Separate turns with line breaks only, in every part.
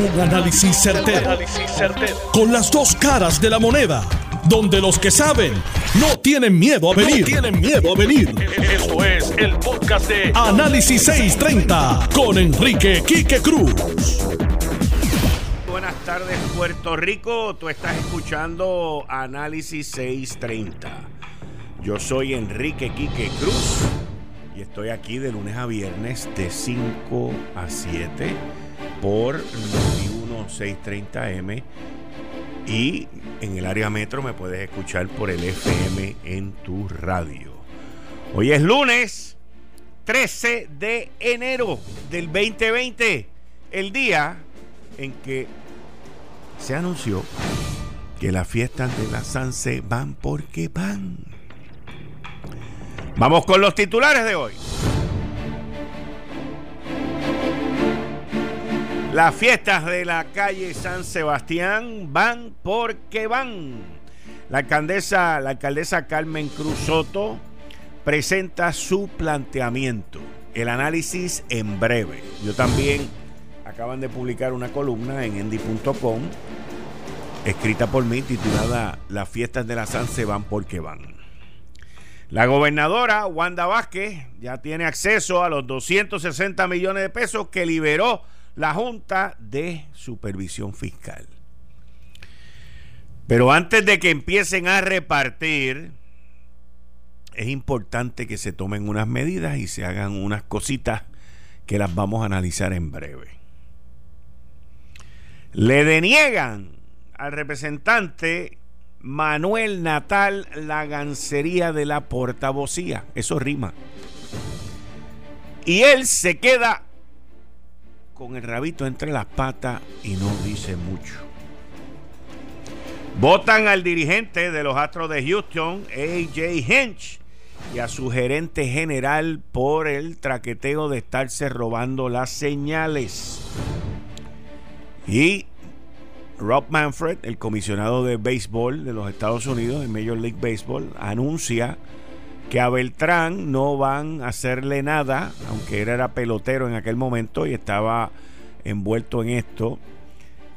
Un análisis certero, Con las dos caras de la moneda. Donde los que saben no tienen miedo a venir. tienen miedo a venir. Esto es el podcast de Análisis 630 con Enrique Quique Cruz.
Buenas tardes, Puerto Rico. Tú estás escuchando Análisis 630. Yo soy Enrique Quique Cruz y estoy aquí de lunes a viernes de 5 a 7 por 91630M y en el área metro me puedes escuchar por el FM en tu radio. Hoy es lunes 13 de enero del 2020, el día en que se anunció que las fiestas de la Sanse van porque van. Vamos con los titulares de hoy. Las fiestas de la calle San Sebastián van porque van. La alcaldesa, la alcaldesa Carmen Cruz Soto presenta su planteamiento. El análisis en breve. Yo también acaban de publicar una columna en endy.com escrita por mí titulada Las fiestas de la San se van porque van. La gobernadora Wanda Vázquez ya tiene acceso a los 260 millones de pesos que liberó la Junta de Supervisión Fiscal. Pero antes de que empiecen a repartir, es importante que se tomen unas medidas y se hagan unas cositas que las vamos a analizar en breve. Le deniegan al representante Manuel Natal la gancería de la portavocía. Eso rima. Y él se queda con el rabito entre las patas y no dice mucho. Votan al dirigente de los Astros de Houston, AJ Hinch, y a su gerente general por el traqueteo de estarse robando las señales. Y Rob Manfred, el comisionado de béisbol de los Estados Unidos, de Major League Baseball, anuncia que a Beltrán no van a hacerle nada, aunque él era pelotero en aquel momento y estaba envuelto en esto,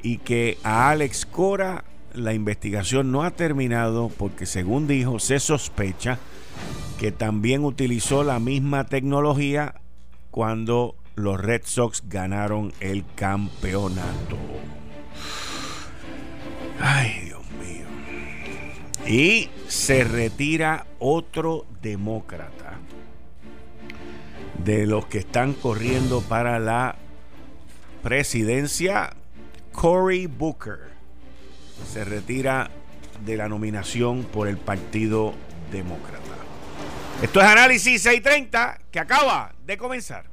y que a Alex Cora la investigación no ha terminado porque según dijo se sospecha que también utilizó la misma tecnología cuando los Red Sox ganaron el campeonato. Ay. Y se retira otro demócrata de los que están corriendo para la presidencia, Cory Booker. Se retira de la nominación por el Partido Demócrata. Esto es Análisis 630 que acaba de comenzar.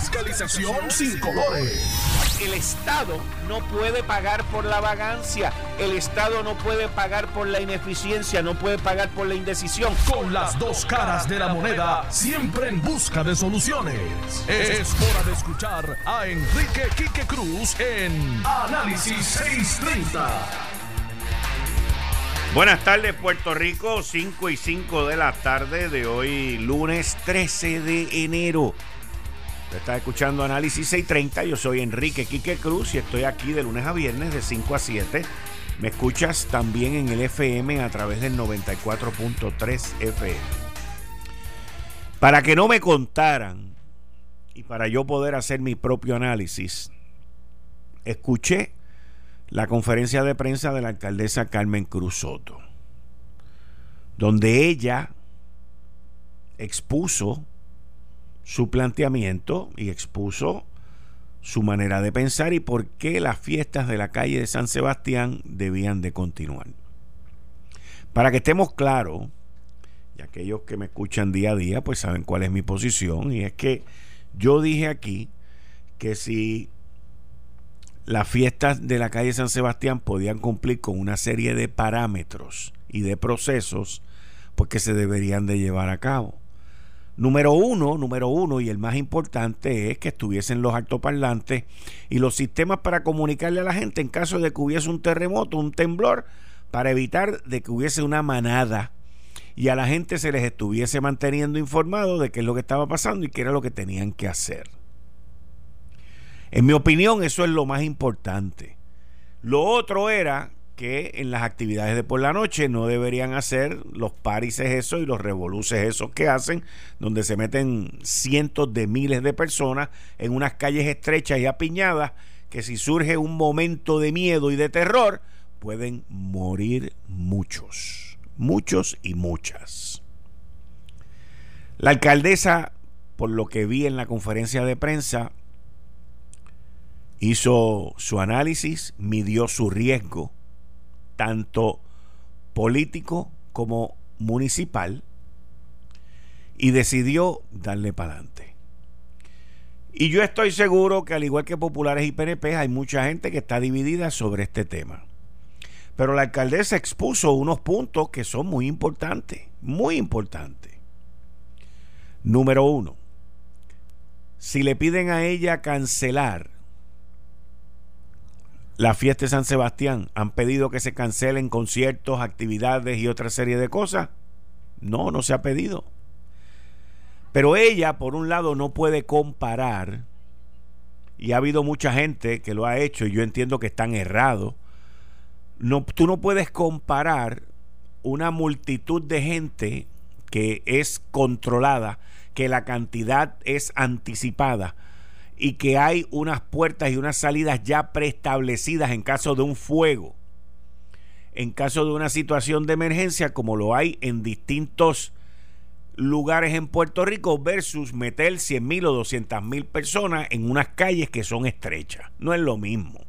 Fiscalización sin colores
el Estado no puede pagar por la vagancia, el Estado no puede pagar por la ineficiencia, no puede pagar por la indecisión.
Con las dos caras de la moneda, siempre en busca de soluciones. Es hora de escuchar a Enrique Quique Cruz en Análisis 630.
Buenas tardes Puerto Rico, 5 y 5 de la tarde de hoy, lunes 13 de enero. Estás escuchando Análisis 630. Yo soy Enrique Quique Cruz y estoy aquí de lunes a viernes de 5 a 7. Me escuchas también en el FM a través del 94.3 FM. Para que no me contaran y para yo poder hacer mi propio análisis, escuché la conferencia de prensa de la alcaldesa Carmen Cruz Soto, donde ella expuso su planteamiento y expuso su manera de pensar y por qué las fiestas de la calle de San Sebastián debían de continuar. Para que estemos claros, y aquellos que me escuchan día a día, pues saben cuál es mi posición, y es que yo dije aquí que si las fiestas de la calle San Sebastián podían cumplir con una serie de parámetros y de procesos, pues que se deberían de llevar a cabo. Número uno, número uno, y el más importante es que estuviesen los altoparlantes y los sistemas para comunicarle a la gente en caso de que hubiese un terremoto, un temblor, para evitar de que hubiese una manada y a la gente se les estuviese manteniendo informado de qué es lo que estaba pasando y qué era lo que tenían que hacer. En mi opinión, eso es lo más importante. Lo otro era que en las actividades de por la noche no deberían hacer los parises eso y los revoluces esos que hacen, donde se meten cientos de miles de personas en unas calles estrechas y apiñadas, que si surge un momento de miedo y de terror, pueden morir muchos, muchos y muchas. La alcaldesa, por lo que vi en la conferencia de prensa, hizo su análisis, midió su riesgo tanto político como municipal, y decidió darle para adelante. Y yo estoy seguro que al igual que populares y PNP hay mucha gente que está dividida sobre este tema. Pero la alcaldesa expuso unos puntos que son muy importantes, muy importantes. Número uno, si le piden a ella cancelar la fiesta de San Sebastián, han pedido que se cancelen conciertos, actividades y otra serie de cosas. No, no se ha pedido. Pero ella, por un lado, no puede comparar, y ha habido mucha gente que lo ha hecho, y yo entiendo que están errados. No, tú no puedes comparar una multitud de gente que es controlada, que la cantidad es anticipada y que hay unas puertas y unas salidas ya preestablecidas en caso de un fuego, en caso de una situación de emergencia como lo hay en distintos lugares en Puerto Rico versus meter 100 mil o 200 mil personas en unas calles que son estrechas. No es lo mismo.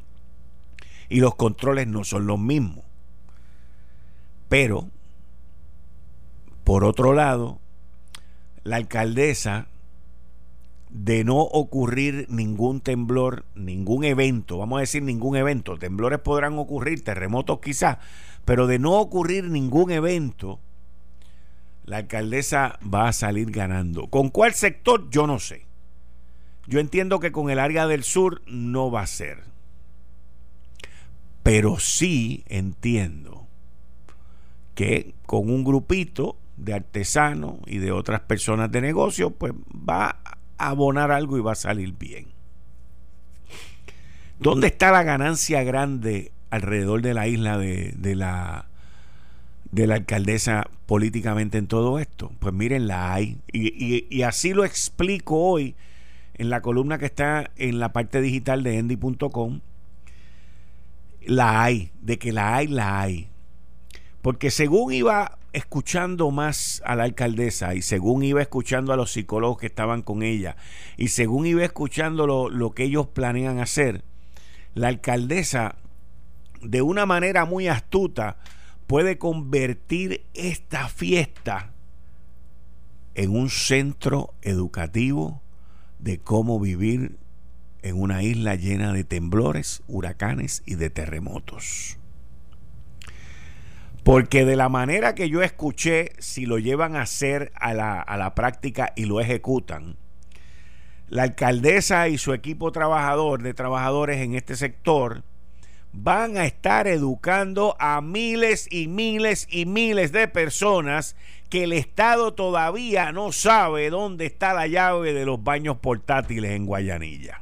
Y los controles no son los mismos. Pero, por otro lado, la alcaldesa de no ocurrir ningún temblor, ningún evento, vamos a decir ningún evento, temblores podrán ocurrir, terremotos quizás, pero de no ocurrir ningún evento, la alcaldesa va a salir ganando. ¿Con cuál sector? Yo no sé. Yo entiendo que con el área del sur no va a ser. Pero sí entiendo que con un grupito de artesanos y de otras personas de negocio, pues va abonar algo y va a salir bien. ¿Dónde está la ganancia grande alrededor de la isla de, la de la alcaldesa políticamente en todo esto? Pues miren, la hay. Y, así lo explico hoy en la columna que está en la parte digital de endy.com. La hay, de que la hay, la hay. Porque según iba escuchando más a la alcaldesa y según iba escuchando a los psicólogos que estaban con ella y según iba escuchando lo, lo que ellos planean hacer, la alcaldesa de una manera muy astuta puede convertir esta fiesta en un centro educativo de cómo vivir en una isla llena de temblores, huracanes y de terremotos. Porque de la manera que yo escuché, si lo llevan a hacer a la, a la práctica y lo ejecutan, la alcaldesa y su equipo trabajador de trabajadores en este sector van a estar educando a miles y miles y miles de personas que el Estado todavía no sabe dónde está la llave de los baños portátiles en Guayanilla.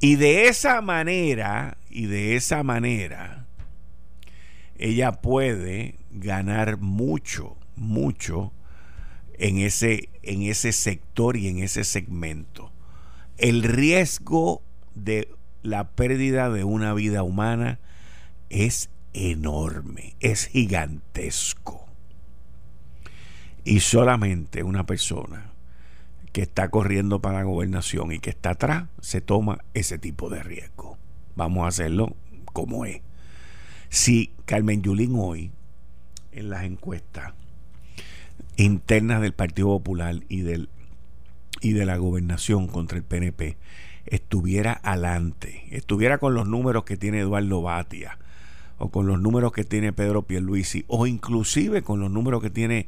Y de esa manera, y de esa manera, ella puede ganar mucho, mucho en ese, en ese sector y en ese segmento. El riesgo de la pérdida de una vida humana es enorme, es gigantesco. Y solamente una persona que está corriendo para la gobernación y que está atrás se toma ese tipo de riesgo. Vamos a hacerlo como es. Si Carmen Yulín hoy, en las encuestas internas del Partido Popular y, del, y de la gobernación contra el PNP, estuviera adelante, estuviera con los números que tiene Eduardo Batia, o con los números que tiene Pedro Pierluisi, o inclusive con los números que tiene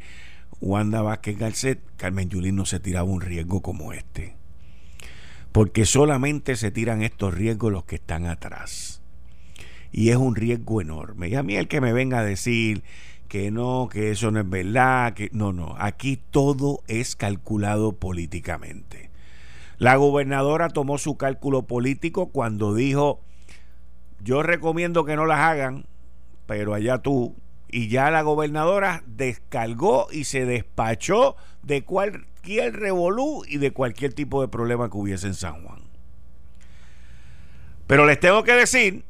Wanda Vázquez Garcet, Carmen Yulín no se tiraba un riesgo como este. Porque solamente se tiran estos riesgos los que están atrás. Y es un riesgo enorme. Y a mí el que me venga a decir que no, que eso no es verdad, que no, no, aquí todo es calculado políticamente. La gobernadora tomó su cálculo político cuando dijo, yo recomiendo que no las hagan, pero allá tú, y ya la gobernadora descargó y se despachó de cualquier revolú y de cualquier tipo de problema que hubiese en San Juan. Pero les tengo que decir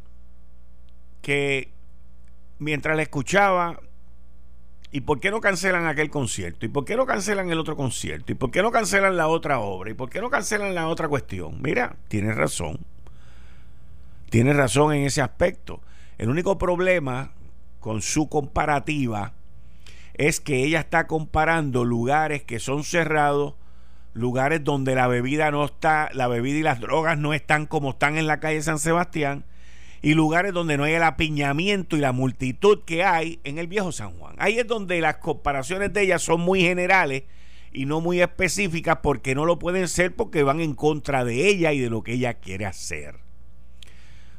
que mientras la escuchaba, ¿y por qué no cancelan aquel concierto? ¿Y por qué no cancelan el otro concierto? ¿Y por qué no cancelan la otra obra? ¿Y por qué no cancelan la otra cuestión? Mira, tienes razón. Tienes razón en ese aspecto. El único problema con su comparativa es que ella está comparando lugares que son cerrados, lugares donde la bebida no está, la bebida y las drogas no están como están en la calle San Sebastián, y lugares donde no hay el apiñamiento y la multitud que hay en el viejo San Juan. Ahí es donde las comparaciones de ella son muy generales y no muy específicas porque no lo pueden ser porque van en contra de ella y de lo que ella quiere hacer.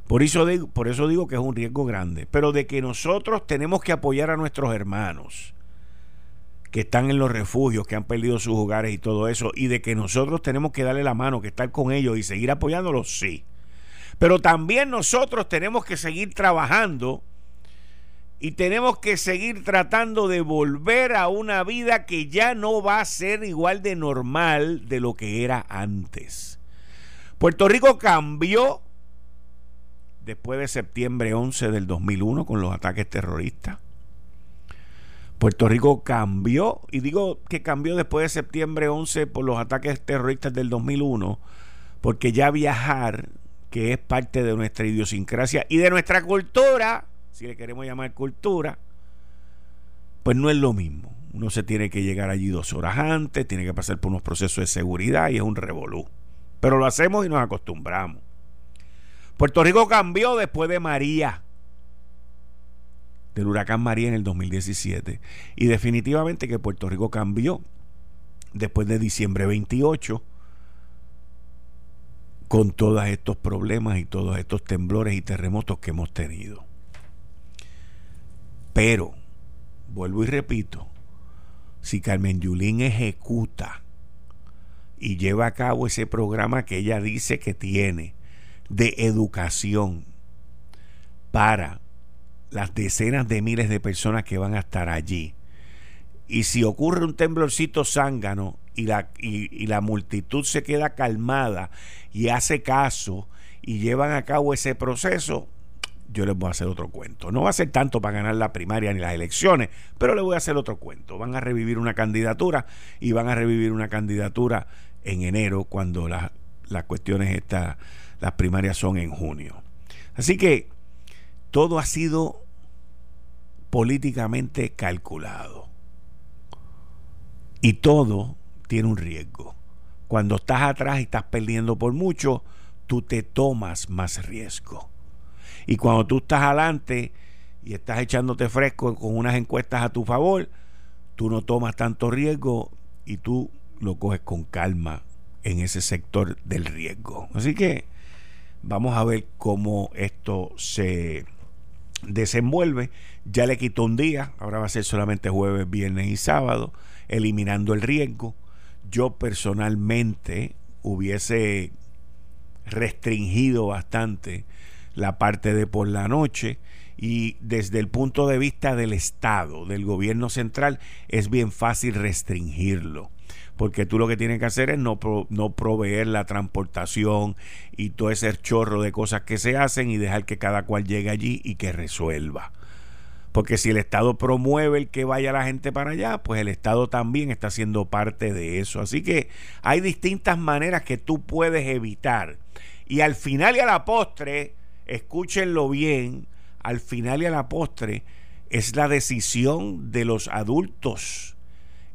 Por eso, digo, por eso digo que es un riesgo grande. Pero de que nosotros tenemos que apoyar a nuestros hermanos que están en los refugios, que han perdido sus hogares y todo eso, y de que nosotros tenemos que darle la mano, que estar con ellos y seguir apoyándolos, sí. Pero también nosotros tenemos que seguir trabajando y tenemos que seguir tratando de volver a una vida que ya no va a ser igual de normal de lo que era antes. Puerto Rico cambió después de septiembre 11 del 2001 con los ataques terroristas. Puerto Rico cambió, y digo que cambió después de septiembre 11 por los ataques terroristas del 2001, porque ya viajar, que es parte de nuestra idiosincrasia y de nuestra cultura, si le queremos llamar cultura, pues no es lo mismo. Uno se tiene que llegar allí dos horas antes, tiene que pasar por unos procesos de seguridad y es un revolú. Pero lo hacemos y nos acostumbramos. Puerto Rico cambió después de María, del huracán María en el 2017. Y definitivamente que Puerto Rico cambió después de diciembre 28 con todos estos problemas y todos estos temblores y terremotos que hemos tenido. Pero, vuelvo y repito, si Carmen Yulín ejecuta y lleva a cabo ese programa que ella dice que tiene, de educación para las decenas de miles de personas que van a estar allí. Y si ocurre un temblorcito zángano y la, y, la multitud se queda calmada y hace caso y llevan a cabo ese proceso, yo les voy a hacer otro cuento. No va a ser tanto para ganar la primaria ni las elecciones, pero les voy a hacer otro cuento. Van a revivir una candidatura y van a revivir una candidatura en enero cuando las, las cuestiones estas las primarias son en junio. Así que todo ha sido políticamente calculado. Y todo tiene un riesgo. Cuando estás atrás y estás perdiendo por mucho, tú te tomas más riesgo. Y cuando tú estás adelante y estás echándote fresco con unas encuestas a tu favor, tú no tomas tanto riesgo y tú lo coges con calma en ese sector del riesgo. Así que Vamos a ver cómo esto se desenvuelve. Ya le quitó un día, ahora va a ser solamente jueves, viernes y sábado, eliminando el riesgo. Yo personalmente hubiese restringido bastante la parte de por la noche y desde el punto de vista del Estado, del gobierno central, es bien fácil restringirlo porque tú lo que tienes que hacer es no, no proveer la transportación y todo ese chorro de cosas que se hacen y dejar que cada cual llegue allí y que resuelva. Porque si el Estado promueve el que vaya la gente para allá, pues el Estado también está siendo parte de eso. Así que hay distintas maneras que tú puedes evitar. Y al final y a la postre, escúchenlo bien, al final y a la postre es la decisión de los adultos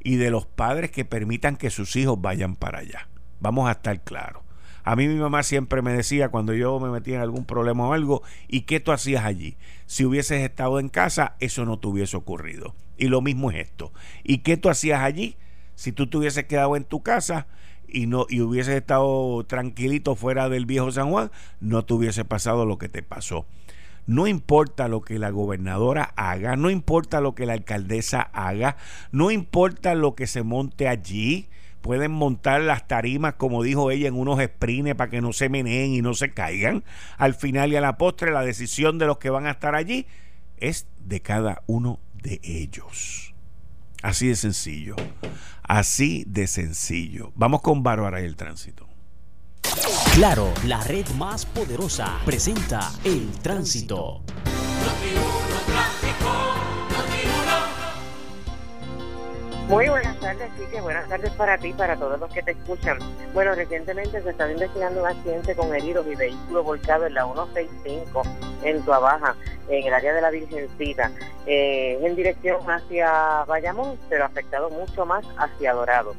y de los padres que permitan que sus hijos vayan para allá. Vamos a estar claros. A mí mi mamá siempre me decía cuando yo me metía en algún problema o algo, ¿y qué tú hacías allí? Si hubieses estado en casa, eso no te hubiese ocurrido. Y lo mismo es esto. ¿Y qué tú hacías allí? Si tú te hubieses quedado en tu casa y no y hubieses estado tranquilito fuera del viejo San Juan, no te hubiese pasado lo que te pasó. No importa lo que la gobernadora haga, no importa lo que la alcaldesa haga, no importa lo que se monte allí, pueden montar las tarimas, como dijo ella, en unos sprines para que no se meneen y no se caigan. Al final y a la postre, la decisión de los que van a estar allí es de cada uno de ellos. Así de sencillo. Así de sencillo. Vamos con Bárbara y el tránsito.
Claro, la red más poderosa presenta el tránsito.
Muy buenas tardes, sí que buenas tardes para ti, para todos los que te escuchan. Bueno, recientemente se está investigando un accidente con heridos y vehículo volcado en la 165 en Tuabaja, en el área de la Virgencita, eh, en dirección hacia Bayamón, pero afectado mucho más hacia Dorado.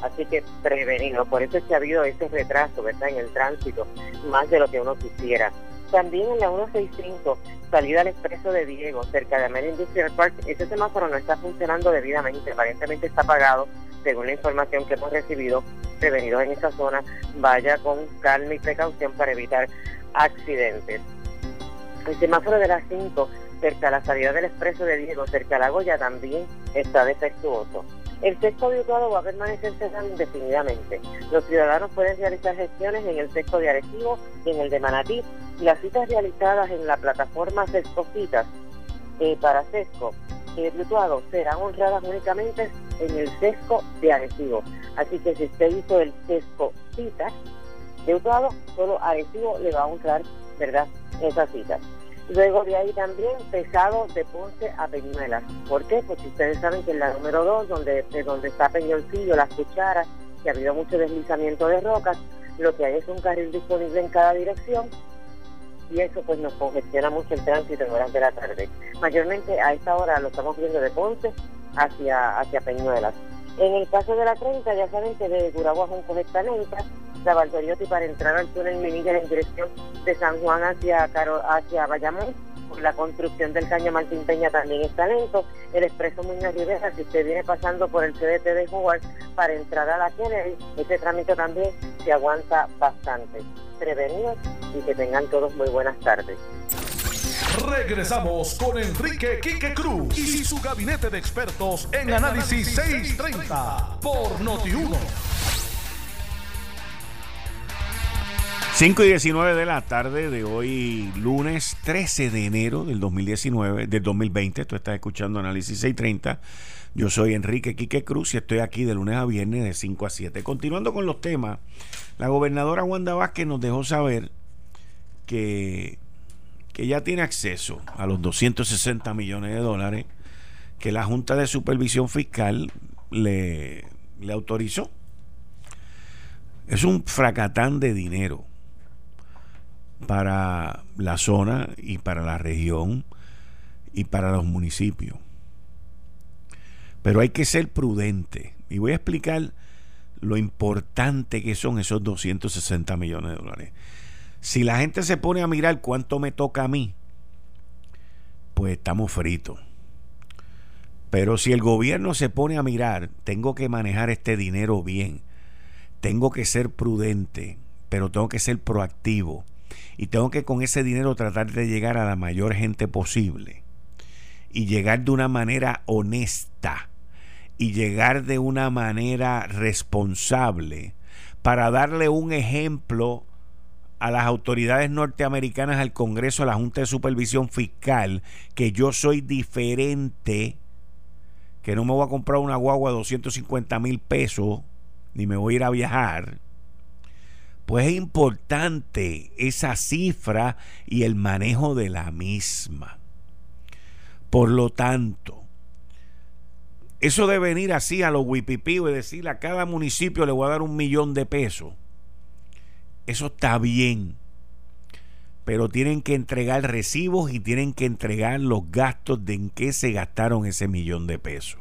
Así que prevenido, por eso es que ha habido ese retraso, ¿verdad?, en el tránsito, más de lo que uno quisiera. También en la 165, salida al expreso de Diego, cerca de Amelia Industrial Park, ese semáforo no está funcionando debidamente, aparentemente está apagado, según la información que hemos recibido, prevenidos en esa zona, vaya con calma y precaución para evitar accidentes. El semáforo de las 5, cerca a la salida del expreso de Diego, cerca a la Goya, también está defectuoso. El sesco de va a permanecer cerrado indefinidamente. Los ciudadanos pueden realizar gestiones en el sesco de Arecibo y en el de Manatí. Y las citas realizadas en la plataforma Sescocitas eh, para sesco eh, virtuado serán honradas únicamente en el sesco de Arecibo. Así que si usted hizo el sesco citas de Utuado, solo Arecibo le va a honrar, ¿verdad?, esas citas. Luego de ahí también pesado de Ponce a Peñuelas. ¿Por qué? Porque ustedes saben que en la número 2, donde, de donde está Peñolcillo, las cucharas, que ha habido mucho deslizamiento de rocas, lo que hay es un carril disponible en cada dirección y eso pues nos congestiona mucho el tránsito en horas de la tarde. Mayormente a esta hora lo estamos viendo de Ponce hacia, hacia Peñuelas. En el caso de la 30, ya saben que de Gurabo a Junco está lenta, la Valdoriotti para entrar al túnel Minilla en dirección de San Juan hacia, Caro, hacia Bayamón. La construcción del Caño Martín Peña también está lento. El expreso Muñoz Rivera, si usted viene pasando por el CDT de Jugar para entrar a la Kennedy, ese trámite también se aguanta bastante. Prevenidos y que tengan todos muy buenas tardes.
Regresamos con Enrique Quique Cruz y su gabinete de expertos en Análisis 630 por Noti1.
5 y 19 de la tarde de hoy, lunes 13 de enero del 2019, del 2020. Tú estás escuchando Análisis 630. Yo soy Enrique Quique Cruz y estoy aquí de lunes a viernes de 5 a 7. Continuando con los temas, la gobernadora Wanda Vázquez nos dejó saber que, que ya tiene acceso a los 260 millones de dólares que la Junta de Supervisión Fiscal le, autorizó. Es un fracatán de dinero para la zona y para la región y para los municipios. Pero hay que ser prudente. Y voy a explicar lo importante que son esos 260 millones de dólares. Si la gente se pone a mirar cuánto me toca a mí, pues estamos fritos. Pero si el gobierno se pone a mirar, tengo que manejar este dinero bien. Tengo que ser prudente, pero tengo que ser proactivo y tengo que con ese dinero tratar de llegar a la mayor gente posible y llegar de una manera honesta y llegar de una manera responsable para darle un ejemplo a las autoridades norteamericanas, al Congreso, a la Junta de Supervisión Fiscal, que yo soy diferente, que no me voy a comprar una guagua de 250 mil pesos, ni me voy a ir a viajar, pues es importante esa cifra y el manejo de la misma. Por lo tanto, eso de venir así a los wipipíos y decir a cada municipio le voy a dar un millón de pesos, eso está bien. Pero tienen que entregar recibos y tienen que entregar los gastos de en qué se gastaron ese millón de pesos.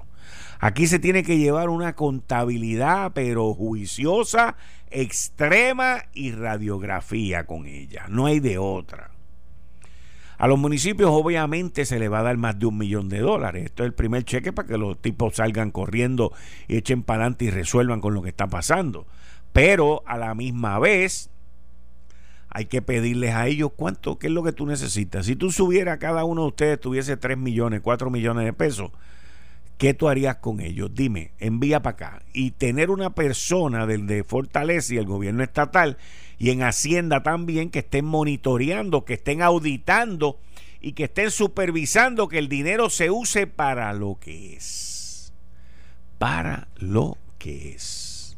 Aquí se tiene que llevar una contabilidad, pero juiciosa, extrema y radiografía con ella. No hay de otra. A los municipios obviamente se le va a dar más de un millón de dólares. Esto es el primer cheque para que los tipos salgan corriendo y echen para adelante y resuelvan con lo que está pasando. Pero a la misma vez hay que pedirles a ellos cuánto, qué es lo que tú necesitas. Si tú subieras cada uno de ustedes tuviese 3 millones, 4 millones de pesos, ¿qué tú harías con ellos? Dime, envía para acá. Y tener una persona del de Fortaleza y el gobierno estatal y en Hacienda también que estén monitoreando, que estén auditando y que estén supervisando que el dinero se use para lo que es. Para lo que es.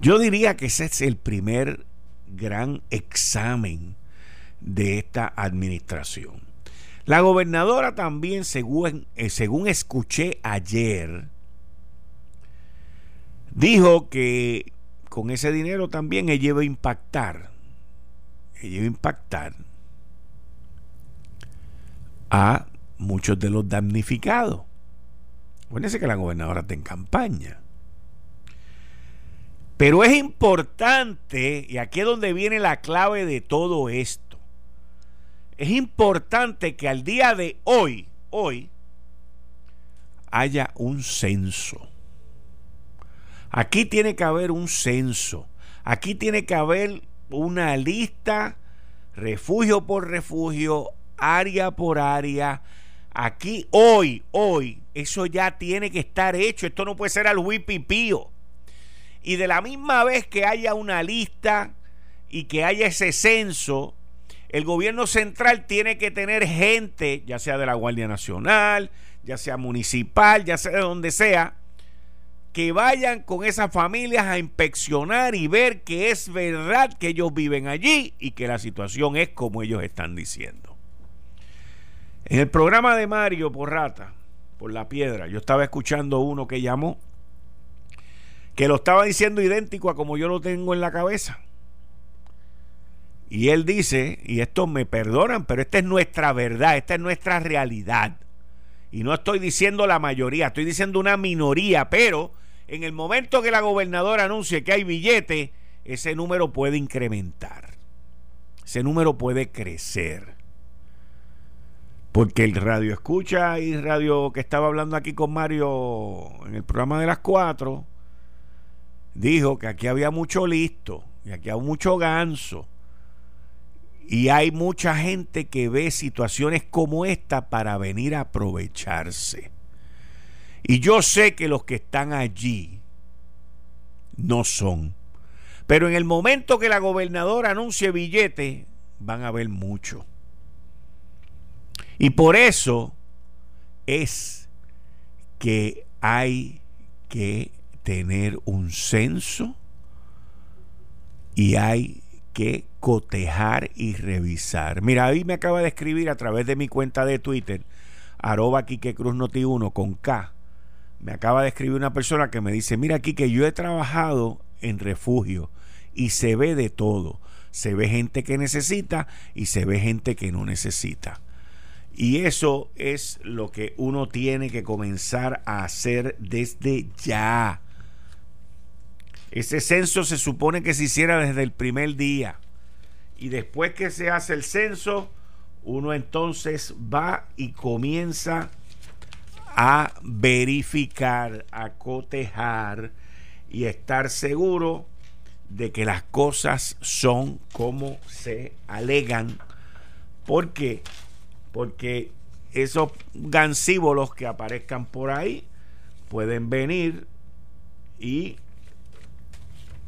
Yo diría que ese es el primer gran examen de esta administración. La gobernadora también, según, eh, según escuché ayer, dijo que con ese dinero también ella iba a impactar, ella iba a impactar a muchos de los damnificados. Acuérdense que la gobernadora está en campaña. Pero es importante, y aquí es donde viene la clave de todo esto, es importante que al día de hoy, hoy, haya un censo. Aquí tiene que haber un censo. Aquí tiene que haber una lista, refugio por refugio, área por área. Aquí, hoy, hoy, eso ya tiene que estar hecho. Esto no puede ser al huipipío. Y de la misma vez que haya una lista y que haya ese censo, el gobierno central tiene que tener gente, ya sea de la Guardia Nacional, ya sea municipal, ya sea de donde sea, que vayan con esas familias a inspeccionar y ver que es verdad que ellos viven allí y que la situación es como ellos están diciendo. En el programa de Mario Porrata, por la piedra, yo estaba escuchando uno que llamó, que lo estaba diciendo idéntico a como yo lo tengo en la cabeza. Y él dice, y esto me perdonan, pero esta es nuestra verdad, esta es nuestra realidad. Y no estoy diciendo la mayoría, estoy diciendo una minoría, pero en el momento que la gobernadora anuncie que hay billete, ese número puede incrementar. Ese número puede crecer. Porque el radio escucha y radio que estaba hablando aquí con Mario en el programa de las cuatro, dijo que aquí había mucho listo y aquí había mucho ganso y hay mucha gente que ve situaciones como esta para venir a aprovecharse. Y yo sé que los que están allí no son. Pero en el momento que la gobernadora anuncie billete, van a ver mucho. Y por eso es que hay que tener un censo y hay que cotejar y revisar. Mira, ahí me acaba de escribir a través de mi cuenta de Twitter, arroba Quique Cruz Noti 1 con K. Me acaba de escribir una persona que me dice, mira aquí que yo he trabajado en refugio y se ve de todo. Se ve gente que necesita y se ve gente que no necesita. Y eso es lo que uno tiene que comenzar a hacer desde ya ese censo se supone que se hiciera desde el primer día. Y después que se hace el censo, uno entonces va y comienza a verificar, a cotejar y estar seguro de que las cosas son como se alegan. ¿Por qué? Porque esos gansíbolos que aparezcan por ahí pueden venir y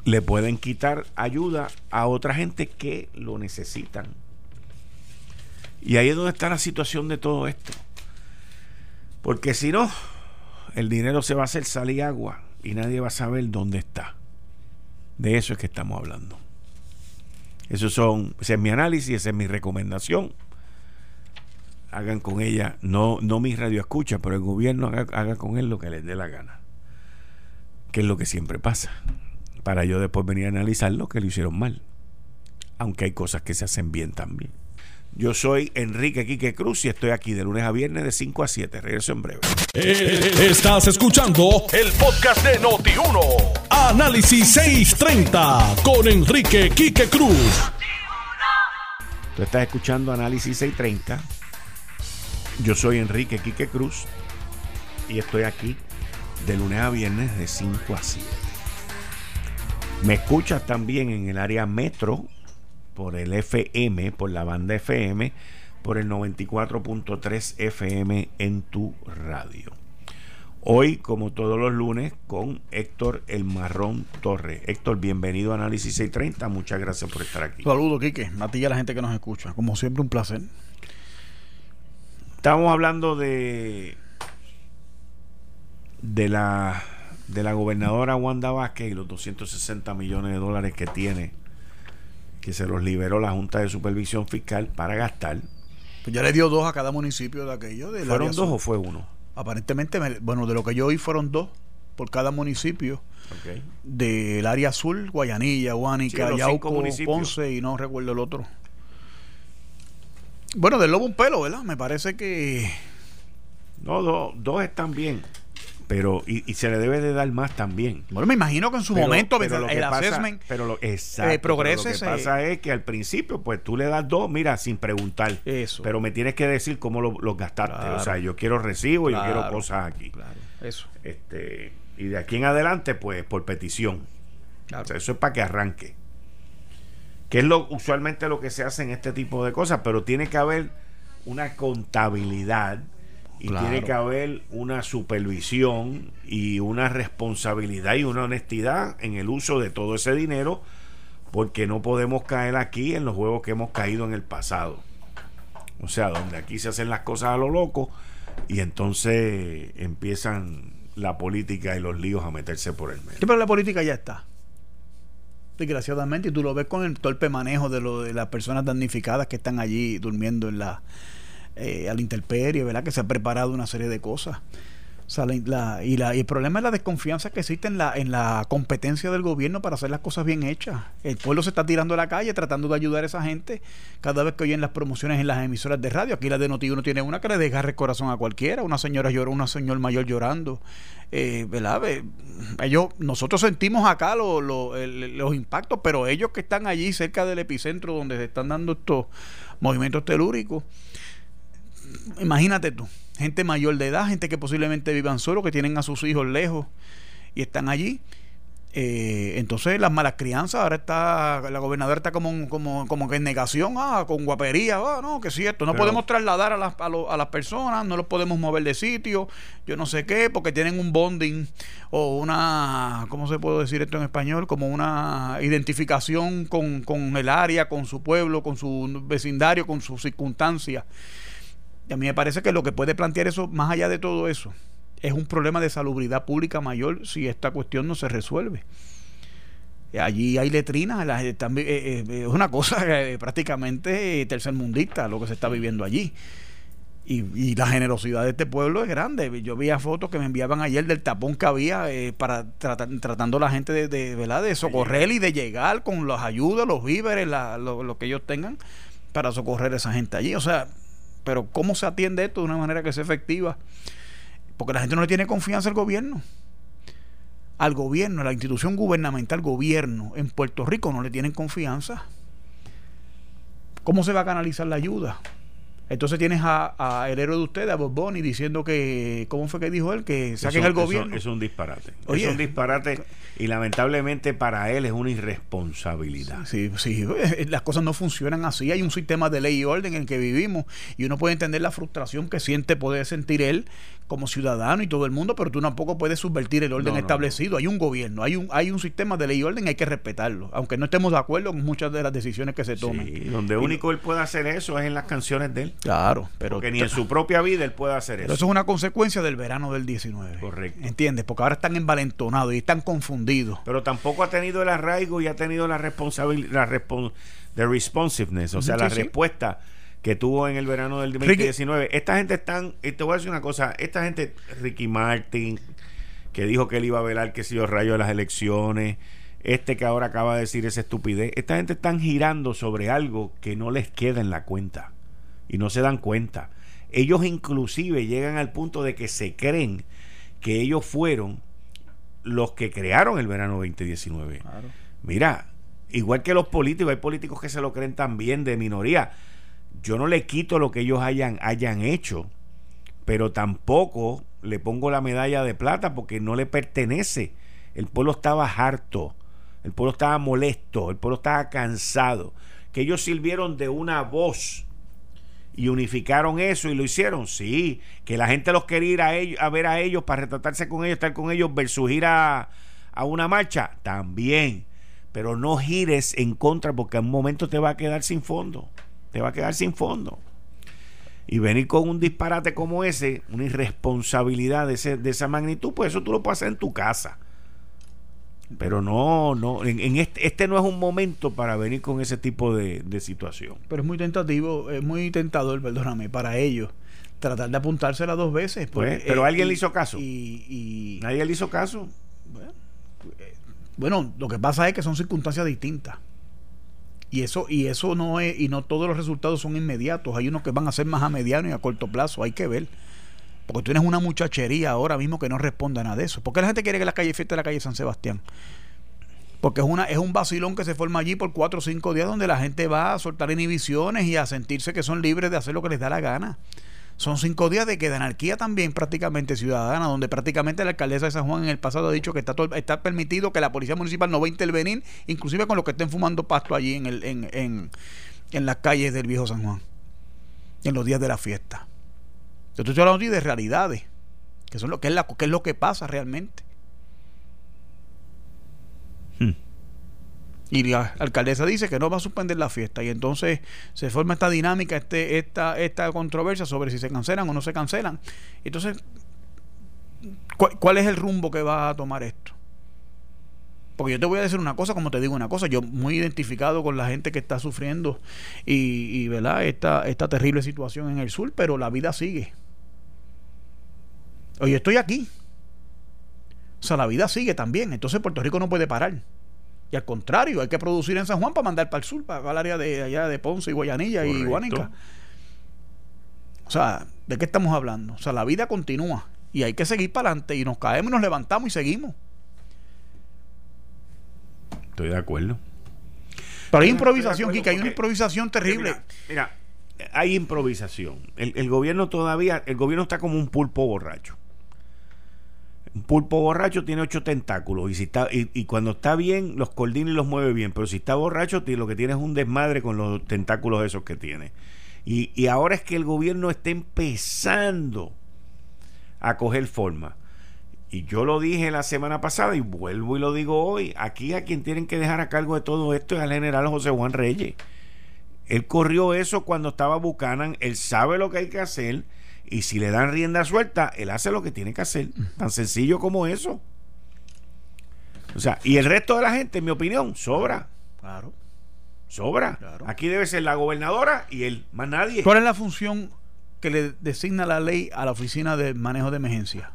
le pueden quitar ayuda a otra gente que lo necesitan. Y ahí es donde está la situación de todo esto. Porque si no, el dinero se va a hacer sal y agua y nadie va a saber dónde está. De eso es que estamos hablando. Eso son, ese es mi análisis, esa es mi recomendación. Hagan con ella, no, no mi radio escucha, pero el gobierno haga, haga con él lo que les dé la gana. Que es lo que siempre pasa para yo después venir a analizar lo que lo hicieron mal. Aunque hay cosas que se hacen bien también. Yo soy Enrique Quique Cruz y estoy aquí de lunes a viernes de 5 a 7. Regreso en breve.
Eh, Estás escuchando el podcast de Noti1. Análisis 630 con Enrique Quique Cruz.
Tú estás escuchando Análisis 630. Yo soy Enrique Quique Cruz y estoy aquí de lunes a viernes de 5 a 7. Me escuchas también en el área metro por el FM, por la banda FM, por el 94.3 FM en tu radio. Hoy, como todos los lunes, con Héctor El Marrón Torres. Héctor, bienvenido a Análisis 630. Muchas gracias por estar aquí.
Saludos, Quique. A ti y a la gente que nos escucha. Como siempre, un placer.
Estamos hablando de de la de la gobernadora Wanda Vázquez y los 260 millones de dólares que tiene que se los liberó la Junta de Supervisión Fiscal para gastar.
Pues ya le dio dos a cada municipio de aquello. Del
¿Fueron dos
sur.
o fue uno?
Aparentemente, me- bueno, de lo que yo oí fueron dos por cada municipio del área azul, Guayanilla,
Sí,
Yauco,
municipios.
Ponce y no recuerdo el otro. Bueno, del lobo un pelo, ¿verdad? Me parece que
No, do- dos están bien. Pero, y, y se le debe de dar más también.
Bueno, me imagino que en su
Pero-
momento
pero lo
el
que pasa-
assessment
pero lo, exacto,
eh,
pero lo que pasa es que al principio, pues tú le das dos, mira, sin preguntar.
Eso.
Pero me tienes que decir cómo lo, los gastaste.
Claro.
O sea, yo quiero recibo, yo quiero
Claro.
cosas aquí.
Claro, eso.
Este, y de aquí en adelante, pues por petición.
Claro.
O sea, eso es para que arranque. Que es lo usualmente lo que se hace en este tipo de cosas, pero tiene que haber una contabilidad y
Claro.
tiene que haber una supervisión y una responsabilidad y una honestidad en el uso de todo ese dinero, porque no podemos caer aquí en los juegos que hemos caído en el pasado. O sea, donde aquí se hacen las cosas a lo loco y entonces empiezan la política y los líos a meterse por el medio.
Sí, pero la política ya está. Desgraciadamente, y tú lo ves con el torpe manejo de, lo, de las personas damnificadas que están allí durmiendo en la eh, a la ¿verdad? Que se ha preparado una serie de cosas. O sea, la- y, la- y el problema es la desconfianza que existe en la, en la competencia del gobierno para hacer las cosas bien hechas. El pueblo se está tirando a la calle tratando de ayudar a esa gente cada vez que oyen las promociones en las emisoras de radio. Aquí la de Noti1 tiene una que le desgarra el corazón a cualquiera. Una señora llora, una señor mayor llorando. Eh, ¿verdad? Ellos, nosotros sentimos acá lo- los impactos, pero ellos que están allí cerca del epicentro donde se están dando estos movimientos telúricos, imagínate tú, gente mayor de edad, gente que posiblemente vivan solo, que tienen a sus hijos lejos y están allí. Eh, entonces las malas crianzas, ahora está, la gobernadora está como, como, como que en negación, ah, con guapería, ah, no, que sí, esto no
Pero-
podemos trasladar a las, a, lo- a las personas, no los podemos mover de sitio, yo no sé qué, porque tienen un bonding o una, ¿cómo se puede decir esto en español? Como una identificación con, con el área, con su pueblo, con su vecindario, con sus circunstancias. A mí me parece que lo que puede plantear eso, más allá de todo eso, es un problema de salubridad pública mayor si esta cuestión no se resuelve. Allí hay letrinas, la- eh, también, eh, eh, es una cosa eh, prácticamente tercermundista lo que se está viviendo allí. Y, la generosidad de este pueblo es grande. Yo veía fotos que me enviaban ayer del tapón que había eh, para tratar, tratando a la gente de, de, ¿verdad? de socorrer y de llegar con las ayudas, los víveres, la- lo, lo que ellos tengan para socorrer a esa gente allí. O sea, pero ¿cómo se atiende esto de una manera que sea efectiva? Porque la gente no le tiene confianza al gobierno. Al gobierno, a la institución gubernamental, gobierno en Puerto Rico no le tienen confianza. ¿Cómo se va a canalizar la ayuda? Entonces tienes a, a el héroe de ustedes, a Bob Bunny, diciendo que, ¿cómo fue que dijo él? Que saquen
Eso-
al
eso-
gobierno.
Es un disparate.
Oye.
es un disparate y lamentablemente para él es una irresponsabilidad.
Sí, sí, las cosas no funcionan así. Hay un sistema de ley y orden en el que vivimos y uno puede entender la frustración que siente, puede sentir él como ciudadano y todo el mundo, pero tú tampoco puedes subvertir el orden
No, no,
establecido. Hay un gobierno, hay un, hay un sistema de ley y orden, hay que respetarlo, aunque no estemos de acuerdo con muchas de las decisiones que se toman.
Sí, donde único él puede hacer eso es en las canciones de él.
Claro, pero,
Porque ni en su propia vida él puede hacer
pero
eso.
eso es una consecuencia del verano del 19.
Correcto.
¿Entiendes? Porque ahora están envalentonados y están confundidos.
Pero tampoco ha tenido el arraigo y ha tenido la responsabilidad, la respon the responsiveness, o sea,
Sí,
la
sí.
respuesta que tuvo en el verano del
Ricky-
2019. Esta gente están, y te voy a decir una cosa, esta gente, Ricky Martin, que dijo que él iba a velar que si yo rayo de las elecciones, este que ahora acaba de decir esa estupidez, esta gente están girando sobre algo que no les queda en la cuenta. y no se dan cuenta. Ellos inclusive llegan al punto de que se creen que ellos fueron los que crearon el verano 2019. Mira, igual que los políticos, hay políticos que se lo creen también de minoría. Yo no le quito lo que ellos hayan, hayan hecho, pero tampoco le pongo la medalla de plata porque no le pertenece. El pueblo estaba harto, el pueblo estaba molesto, el pueblo estaba cansado. Que ellos sirvieron de una voz y unificaron eso y lo hicieron. Sí, que la gente los quería ir a, ellos, a ver a ellos para retratarse con ellos, estar con ellos versus ir a, a una marcha. También. Pero no gires en contra porque en un momento te va a quedar sin fondo. Te va a quedar sin fondo. Y venir con un disparate como ese, una irresponsabilidad de, ese, de esa magnitud, pues eso tú lo puedes hacer en tu casa. Pero no, no, en, este, este, no es un momento para venir con ese tipo de, situación.
Pero es muy tentativo, es muy tentador, perdóname, para ellos tratar de apuntársela dos veces.
Pues, pues pero alguien le hizo caso. Y, Nadie le hizo caso.
Bueno, lo que pasa es que son circunstancias distintas. Y eso, y eso no es, y no todos los resultados son inmediatos. Hay unos que van a ser más a mediano y a corto plazo, hay que ver. Porque tú tienes una muchachería ahora mismo que no responde a nada de eso. ¿Por qué la gente quiere que la calle fiesta la calle San Sebastián? Porque es, una, es un vacilón que se forma allí por cuatro o cinco días donde la gente va a soltar inhibiciones y a sentirse que son libres de hacer lo que les da la gana. Son cinco días de que de anarquía también prácticamente ciudadana, donde prácticamente la alcaldesa de San Juan en el pasado ha dicho que está, está permitido que la policía municipal no va a intervenir, inclusive con los que estén fumando pasto allí en, el, en, en, en las calles del viejo San Juan, en los días de la fiesta. Yo estoy hablando de realidades, que, son lo, que, es la, que es lo que pasa realmente. Hmm. Y la alcaldesa dice que no va a suspender la fiesta. Y entonces se forma esta dinámica, este, esta, esta controversia sobre si se cancelan o no se cancelan. Entonces, ¿cuál, es el rumbo que va a tomar esto? Porque yo te voy a decir una cosa, como te digo una cosa, yo muy identificado con la gente que está sufriendo y, y ¿verdad? Esta, esta terrible situación en el sur, pero la vida sigue. Oye, estoy aquí. O sea, la vida sigue también. Entonces Puerto Rico no puede parar. Y al contrario, hay que producir en San Juan para mandar para el sur, para el área de allá de Ponce y Guayanilla y Guanica. O sea, ¿de qué estamos hablando? O sea, la vida continúa y hay que seguir para adelante y nos caemos y nos levantamos y seguimos.
Estoy de acuerdo.
Pero hay improvisación, Kika, hay una improvisación terrible.
Mira, hay improvisación. El, el, gobierno todavía, el gobierno está como un pulpo borracho. Un pulpo borracho tiene ocho tentáculos y, si está, y, cuando está bien, los coordina y los mueve bien. Pero si está borracho, lo que tiene es un desmadre con los tentáculos esos que tiene. Y, y ahora es que el gobierno está empezando a coger forma. Y yo lo dije la semana pasada y vuelvo y lo digo hoy. Aquí a quien tienen que dejar a cargo de todo esto es al general José Juan Reyes. Él corrió eso cuando estaba Buchanan. Él sabe lo que hay que hacer y si le dan rienda suelta, él hace lo que tiene que hacer. Tan sencillo como eso. O sea, y el resto de la gente, en mi opinión, sobra.
Claro.
Sobra. Aquí debe ser la gobernadora y él, más nadie.
¿Cuál es la función que le designa la ley a la oficina de manejo de emergencia?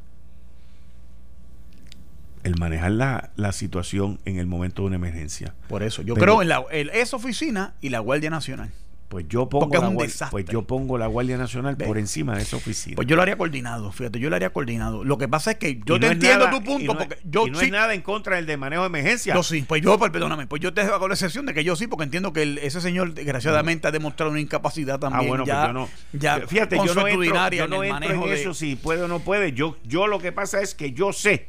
El manejar la, la situación en el momento de una emergencia.
Por eso, yo creo en, la, en esa oficina y la Guardia Nacional.
Pues yo pongo, la, pues yo pongo la Guardia Nacional por encima de esa oficina.
Pues yo lo haría coordinado, fíjate, yo lo haría coordinado. Lo que pasa es que yo te entiendo tu punto,
no,
porque yo
y no hay nada en contra del de manejo de emergencia.
Yo sí, pues yo, pues, perdóname, pues yo te hago la excepción de que yo sí, porque entiendo que ese señor desgraciadamente ha demostrado una incapacidad también. Ah, bueno, pues ya, pues yo no. Ya
fíjate, yo no entro, yo no entro en eso si puede o no puede. Yo, yo lo que pasa es que yo sé,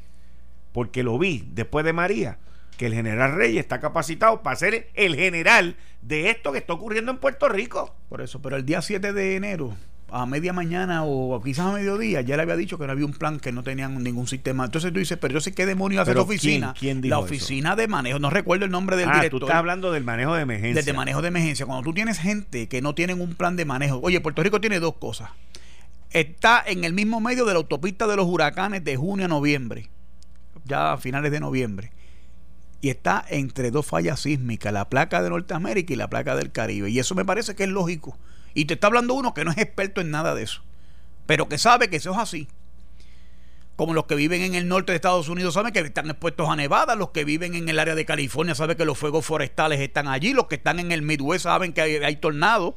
porque lo vi después de María, que el general Reyes está capacitado para ser el general de esto que está ocurriendo en Puerto Rico.
Por eso, pero el día 7 de enero, a media mañana o quizás a mediodía, ya le había dicho que no había un plan, que no tenían ningún sistema. Entonces tú dices, pero yo sé qué demonios hace la oficina.
¿quién,
la oficina de manejo, no recuerdo el nombre del
ah,
director.
Tú estás hablando del manejo de emergencia.
Del manejo de emergencia. Cuando tú tienes gente que no tienen un plan de manejo. Oye, Puerto Rico tiene dos cosas. Está en el mismo medio de la autopista de los huracanes de junio a noviembre. Ya a finales de noviembre y está entre dos fallas sísmicas, la placa de Norteamérica y la placa del Caribe. Y eso me parece que es lógico. Y te está hablando uno que no es experto en nada de eso, pero que sabe que eso es así. Como los que viven en el norte de Estados Unidos saben que están expuestos a nevada, los que viven en el área de California saben que los fuegos forestales están allí, los que están en el Midwest saben que hay, hay tornados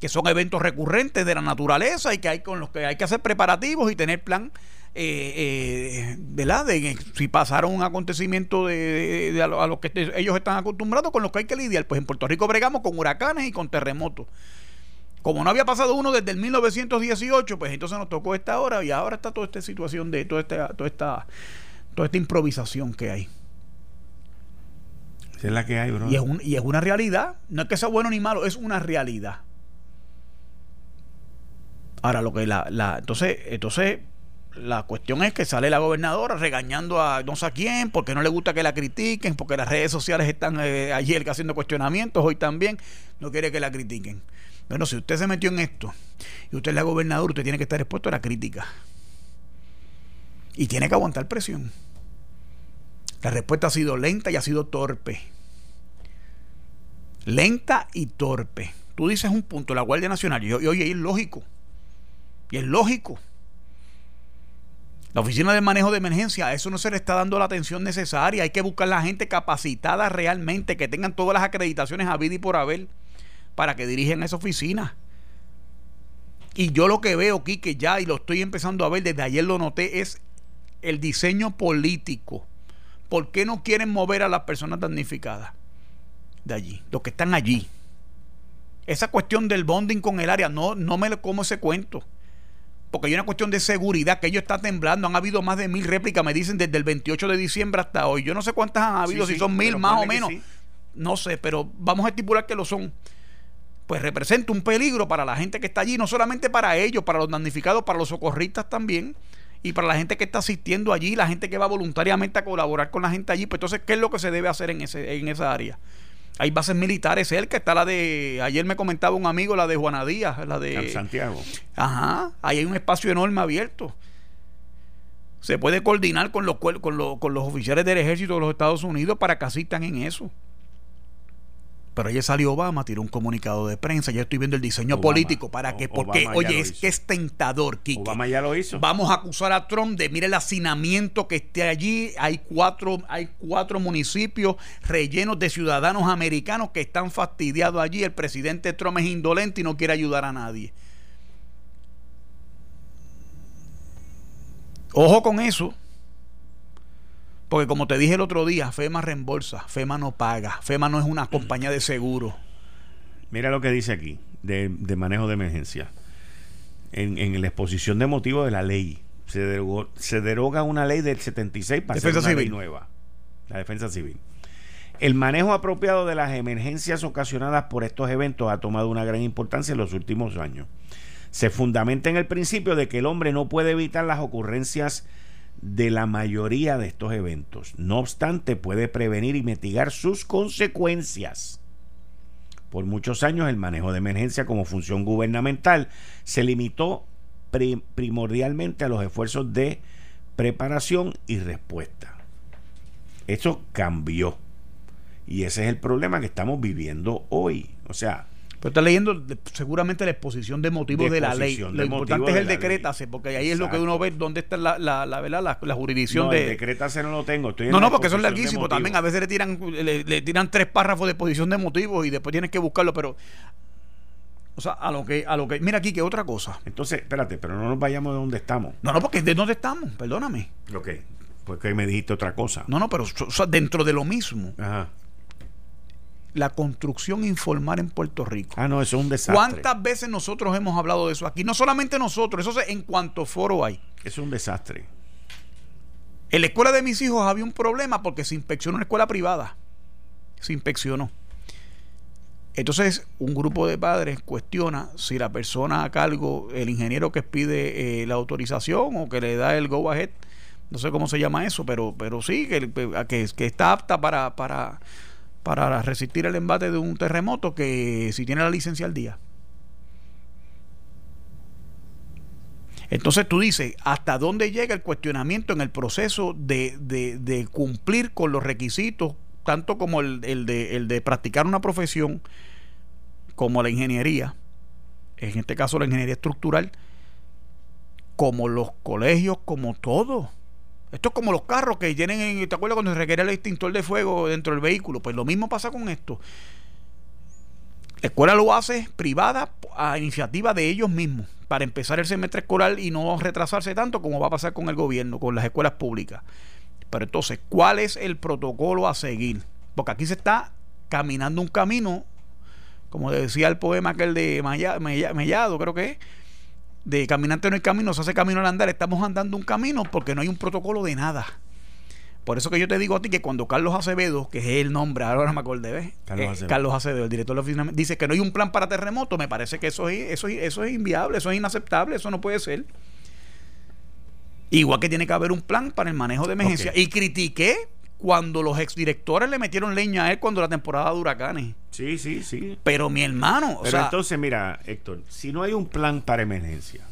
que son eventos recurrentes de la naturaleza y que hay con los que hay que hacer preparativos y tener plan eh, eh, ¿verdad? De, si pasaron un acontecimiento de, a, lo, que ellos están acostumbrados con los que hay que lidiar. Pues en Puerto Rico bregamos con huracanes y con terremotos. Como no había pasado uno desde el 1918, pues entonces nos tocó esta hora y ahora está toda esta situación de toda esta, toda esta, toda esta improvisación que hay.
es la que hay, bro.
Y es, y es una realidad. No es que sea bueno ni malo, es una realidad. Ahora, lo que la, la entonces, entonces la cuestión es que sale la gobernadora regañando a no sé a quién porque no le gusta que la critiquen, porque las redes sociales están eh, ayer haciendo cuestionamientos, hoy también, no quiere que la critiquen. Bueno, si usted se metió en esto y usted es la gobernadora, usted tiene que estar expuesto a la crítica. Y tiene que aguantar presión. La respuesta ha sido lenta y ha sido torpe. Lenta y torpe. Tú dices un punto, la Guardia Nacional, y, oye, es lógico. Y es lógico. La oficina de manejo de emergencia, eso no se le está dando la atención necesaria. Hay que buscar la gente capacitada realmente, que tengan todas las acreditaciones a vida y por haber para que dirigen esa oficina. Y yo lo que veo aquí, que ya, y lo estoy empezando a ver, desde ayer lo noté, es el diseño político. ¿Por qué no quieren mover a las personas damnificadas de allí? Los que están allí. Esa cuestión del bonding con el área, no, no me como ese cuento. Porque hay una cuestión de seguridad, que ellos están temblando. Han habido más de mil réplicas, me dicen, desde el 28 de diciembre hasta hoy. Yo no sé cuántas han habido, si son mil más o menos. No sé, pero vamos a estipular que lo son pues representa un peligro para la gente que está allí, no solamente para ellos, para los damnificados, para los socorristas también, y para la gente que está asistiendo allí, la gente que va voluntariamente a colaborar con la gente allí. Pues entonces, ¿qué es lo que se debe hacer en, ese, en esa área? Hay bases militares cerca, está la de, ayer me comentaba un amigo, la de Juana Díaz, la de...
Santiago.
Ajá, ahí hay un espacio enorme abierto. Se puede coordinar con los, con, con los oficiales del ejército de los Estados Unidos para que asistan en eso. Pero ayer salió Obama, tiró un comunicado de prensa. Ya estoy viendo el diseño político para que, porque, oye, es que es tentador, Kike.
Obama ya lo hizo.
Vamos a acusar a Trump de, mire el hacinamiento que esté allí. Hay cuatro, hay cuatro municipios rellenos de ciudadanos americanos que están fastidiados allí. El presidente Trump es indolente y no quiere ayudar a nadie. Ojo con eso. Porque como te dije el otro día, FEMA reembolsa, FEMA no paga, FEMA no es una compañía de seguro.
Mira lo que dice aquí, de, manejo de emergencia. En, la exposición de motivos de la ley, se, se deroga una ley del 76 para defensa hacer una civil. ley nueva, la defensa civil. El manejo apropiado de las emergencias ocasionadas por estos eventos ha tomado una gran importancia en los últimos años. Se fundamenta en el principio de que el hombre no puede evitar las ocurrencias de la mayoría de estos eventos. No obstante, puede prevenir y mitigar sus consecuencias. Por muchos años el manejo de emergencia como función gubernamental se limitó primordialmente a los esfuerzos de preparación y respuesta. Eso cambió. Y ese es el problema que estamos viviendo hoy. O sea,
pero está leyendo seguramente la exposición de motivos de, la ley. Lo importante es el decretase, porque ahí es lo que uno ve dónde está la, la, la, la, la jurisdicción de.
El decretase no lo tengo.
no, no, porque son larguísimos. También a veces le tiran, le, tiran tres párrafos de exposición de motivos y después tienes que buscarlo, pero. O sea, a lo que, a lo que. Mira aquí que otra cosa.
Entonces, espérate, pero no nos vayamos de donde estamos.
No, no, porque de dónde estamos, perdóname.
Ok. Porque me dijiste otra cosa.
No, no, pero dentro de lo mismo. Ajá la construcción informal en Puerto Rico.
Ah, no, eso es un desastre.
¿Cuántas veces nosotros hemos hablado de eso aquí? No solamente nosotros, eso es en cuanto foro hay.
Es un desastre.
En la escuela de mis hijos había un problema porque se inspeccionó una escuela privada. Se inspeccionó. Entonces, un grupo de padres cuestiona si la persona a cargo, el ingeniero que pide eh, la autorización o que le da el go ahead, no sé cómo se llama eso, pero, pero sí, que, que, que está apta para, para para resistir el embate de un terremoto que si tiene la licencia al día. Entonces tú dices, ¿hasta dónde llega el cuestionamiento en el proceso de, cumplir con los requisitos, tanto como el, de, el de practicar una profesión, como la ingeniería, en este caso la ingeniería estructural, como los colegios, como todo? Esto es como los carros que tienen, ¿te acuerdas cuando se requiere el extintor de fuego dentro del vehículo? Pues lo mismo pasa con esto. La escuela lo hace privada a iniciativa de ellos mismos para empezar el semestre escolar y no retrasarse tanto como va a pasar con el gobierno, con las escuelas públicas. Pero entonces, ¿cuál es el protocolo a seguir? Porque aquí se está caminando un camino, como decía el poema aquel de Mellado, creo que es, de caminante no hay camino, se hace camino al andar. Estamos andando un camino porque no hay un protocolo de nada. Por eso que yo te digo a ti que cuando Carlos Acevedo, que es el nombre, ahora me acordé, ¿ves? Carlos, eh, Acevedo. Carlos Acevedo, el director de la oficina, dice que no hay un plan para terremoto, me parece que eso es, eso, eso es inviable, eso es inaceptable, eso no puede ser. Igual que tiene que haber un plan para el manejo de emergencia. Y critiqué cuando los exdirectores le metieron leña a él cuando la temporada de huracanes.
Sí, sí, sí.
Pero mi hermano.
Pero entonces, mira, Héctor, si no hay un plan para emergencia,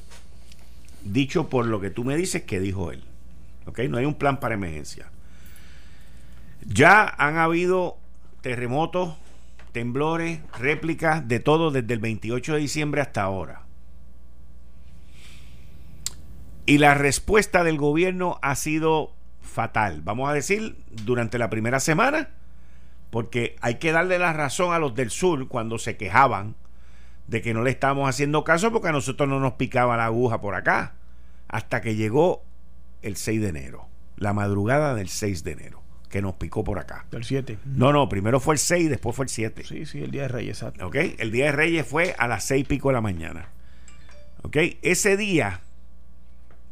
dicho por lo que tú me dices que dijo él, ¿ok? No hay un plan para emergencia. Ya han habido terremotos, temblores, réplicas, de todo desde el 28 de diciembre hasta ahora. Y la respuesta del gobierno ha sido fatal. Vamos a decir, durante la primera semana, porque hay que darle la razón a los del sur cuando se quejaban de que no le estábamos haciendo caso porque a nosotros no nos picaba la aguja por acá. Hasta que llegó el 6 de enero, la madrugada del 6 de enero que nos picó por acá.
El 7.
No, no, primero fue el 6 y después fue el 7.
Sí, sí, el Día de Reyes, exacto.
¿Ok? El Día de Reyes fue a las 6 y pico de la mañana. ¿Ok? Ese día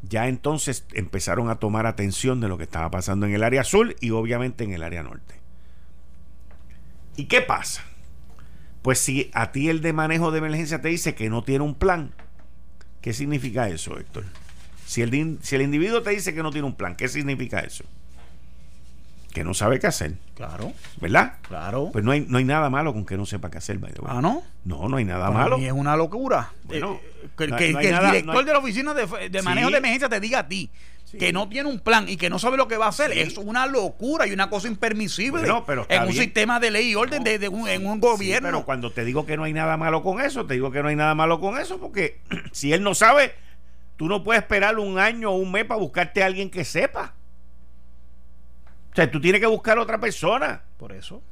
ya entonces empezaron a tomar atención de lo que estaba pasando en el área azul y obviamente en el área norte. ¿Y qué pasa? Pues si a ti el de manejo de emergencia te dice que no tiene un plan, ¿qué significa eso, Héctor? Si el, si el individuo te dice que no tiene un plan, ¿qué significa eso? Que no sabe qué hacer.
Claro.
¿Verdad?
Claro.
Pues no hay, no hay nada malo con que no sepa qué hacer.
Ah, ¿no?
No, no hay nada malo.
Y es una locura. Bueno, eh, que, el director de la oficina de, manejo de emergencia te diga a ti que no tiene un plan y que no sabe lo que va a hacer. Es una locura y una cosa impermisible
pero
en un sistema de ley y orden de, un, en un gobierno.
pero cuando te digo que no hay nada malo con eso, te digo que no hay nada malo con eso porque si él no sabe, tú no puedes esperar un año o un mes para buscarte a alguien que sepa. O sea, tú tienes que buscar a otra persona.
Por eso.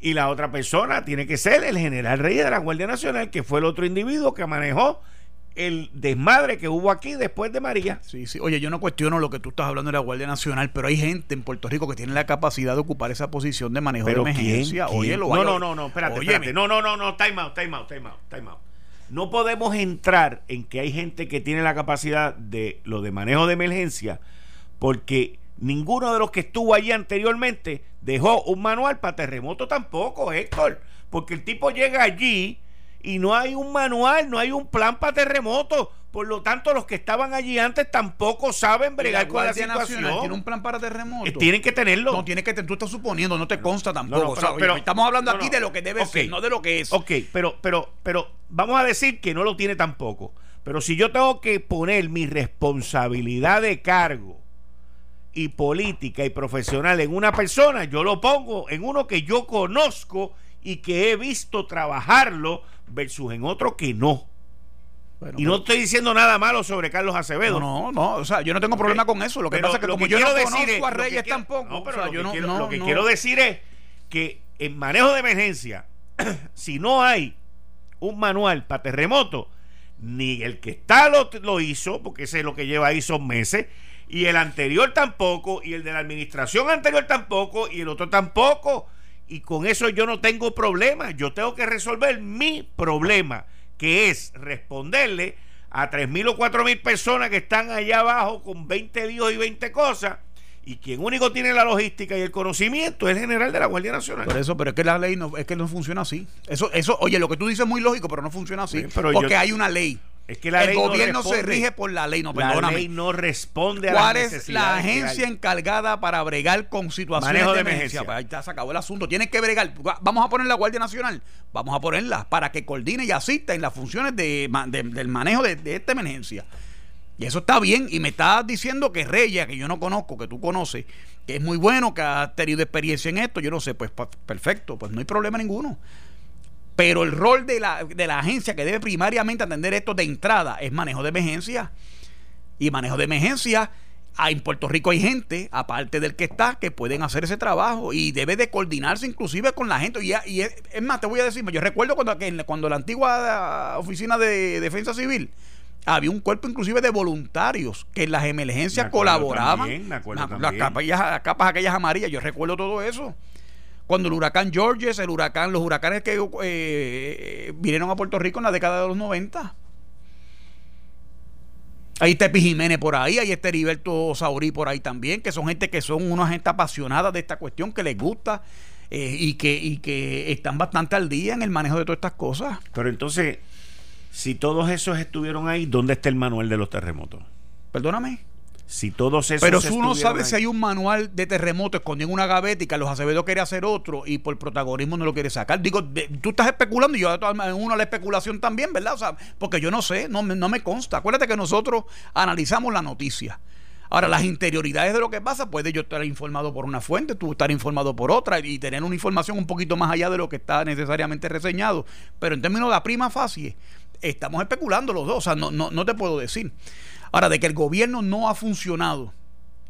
Y la otra persona tiene que ser el general Reyes de la Guardia Nacional, que fue el otro individuo que manejó el desmadre que hubo aquí después de María.
Sí, sí. Oye, yo no cuestiono lo que tú estás hablando de la Guardia Nacional, pero hay gente en Puerto Rico que tiene la capacidad de ocupar esa posición de manejo de emergencia.
Oye, lo No, no, no, no, espérate, espérate. No, no, no, no, time out, time out, time out, time out. No podemos entrar en que hay gente que tiene la capacidad de lo de manejo de emergencia porque Ninguno de los que estuvo allí anteriormente dejó un manual para terremoto tampoco, Héctor. Porque el tipo llega allí y no hay un manual, no hay un plan para terremoto. Por lo tanto, los que estaban allí antes tampoco saben bregar con la situación.
¿Tiene un plan para terremoto?
Eh, tienen que tenerlo.
No, tiene que tú estás suponiendo, no te consta tampoco. pero, estamos hablando aquí de lo que debe ser, no de lo que es.
Ok, pero, pero, pero vamos a decir que no lo tiene tampoco. Pero si yo tengo que poner mi responsabilidad de cargo y política y profesional en una persona, yo lo pongo en uno que yo conozco y que he visto trabajarlo versus en otro que no. y no estoy diciendo nada malo sobre Carlos Acevedo.
No, no, o sea, yo no tengo problema con eso. Lo que pasa es que como yo no conozco a Reyes tampoco.
lo, que quiero, decir es que en manejo de emergencia, si no hay un manual para terremoto, ni el que está lo, lo hizo, porque ese es lo que lleva ahí son meses, y el anterior tampoco, y el de la administración anterior tampoco, y el otro tampoco. Y con eso yo no tengo problema. Yo tengo que resolver mi problema, que es responderle a mil o mil personas que están allá abajo con 20 líos y 20 cosas. Y quien único tiene la logística y el conocimiento es el general de la Guardia Nacional.
Por eso, pero es que la ley no, es que no funciona así. Eso, eso, oye, lo que tú dices es muy lógico, pero no funciona así. porque hay una ley.
Es que la
el gobierno se rige por la ley, no
La ley no responde a
¿Cuál es la agencia encargada para bregar con situaciones de, emergencia? Pues ahí está, se acabó el asunto. Tiene que bregar. Vamos a poner la Guardia Nacional. Vamos a ponerla para que coordine y asista en las funciones de, del manejo de, esta emergencia. Y eso está bien. Y me estás diciendo que Reyes, que yo no conozco, que tú conoces, que es muy bueno, que ha tenido experiencia en esto. Yo no sé, pues perfecto, pues no hay problema ninguno. Pero el rol de la, de la agencia que debe primariamente atender esto de entrada es manejo de emergencia. Y manejo de emergencia Ah, en Puerto Rico hay gente, aparte del que está, que pueden hacer ese trabajo y debe de coordinarse inclusive con la gente. Y, y es, más, te voy a decir, yo recuerdo cuando, cuando la antigua oficina de defensa civil había un cuerpo inclusive de voluntarios que en las emergencias colaboraban. las, capas, aquellas amarillas, yo recuerdo todo eso. Cuando el huracán Georges, el huracán, los huracanes que eh, vinieron a Puerto Rico en la década de los 90 Ahí está Epi Jiménez por ahí, ahí está Heriberto Saurí por ahí también, que son gente que son una gente apasionada de esta cuestión, que les gusta eh, y, que, y que están bastante al día en el manejo de todas estas cosas.
Pero entonces, si todos esos estuvieron ahí, ¿dónde está el manual de los terremotos?
Perdóname.
Si todos esos
Pero si uno sabe si hay un manual de terremoto escondido en una gaveta y Carlos Acevedo quiere hacer otro y por protagonismo no lo quiere sacar. Digo, tú estás especulando y yo uno la especulación también, ¿verdad? O sea, porque yo no sé, no, no me consta. Acuérdate que nosotros analizamos la noticia. Ahora, las interioridades de lo que pasa, puede yo estar informado por una fuente, tú estar informado por otra y tener una información un poquito más allá de lo que está necesariamente reseñado. Pero en términos de la prima facie, estamos especulando los dos, o sea, no, no, no te puedo decir. Ahora, de que el gobierno no ha funcionado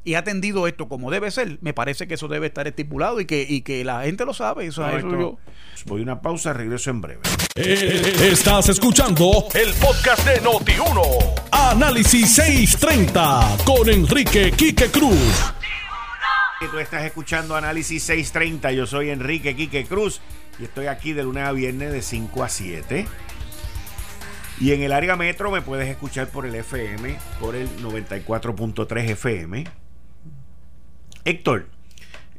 y ha atendido esto como debe ser, me parece que eso debe estar estipulado y que, y que la gente lo sabe. Eso, yo...
Voy a una pausa, regreso en breve.
Eh, estás escuchando el podcast de Noti1. Análisis 630 con Enrique Quique Cruz.
Tú estás escuchando Análisis 630. Yo soy Enrique Quique Cruz y estoy aquí de lunes a viernes de 5 a 7 y en el área metro me puedes escuchar por el FM, por el 94.3 FM. Héctor,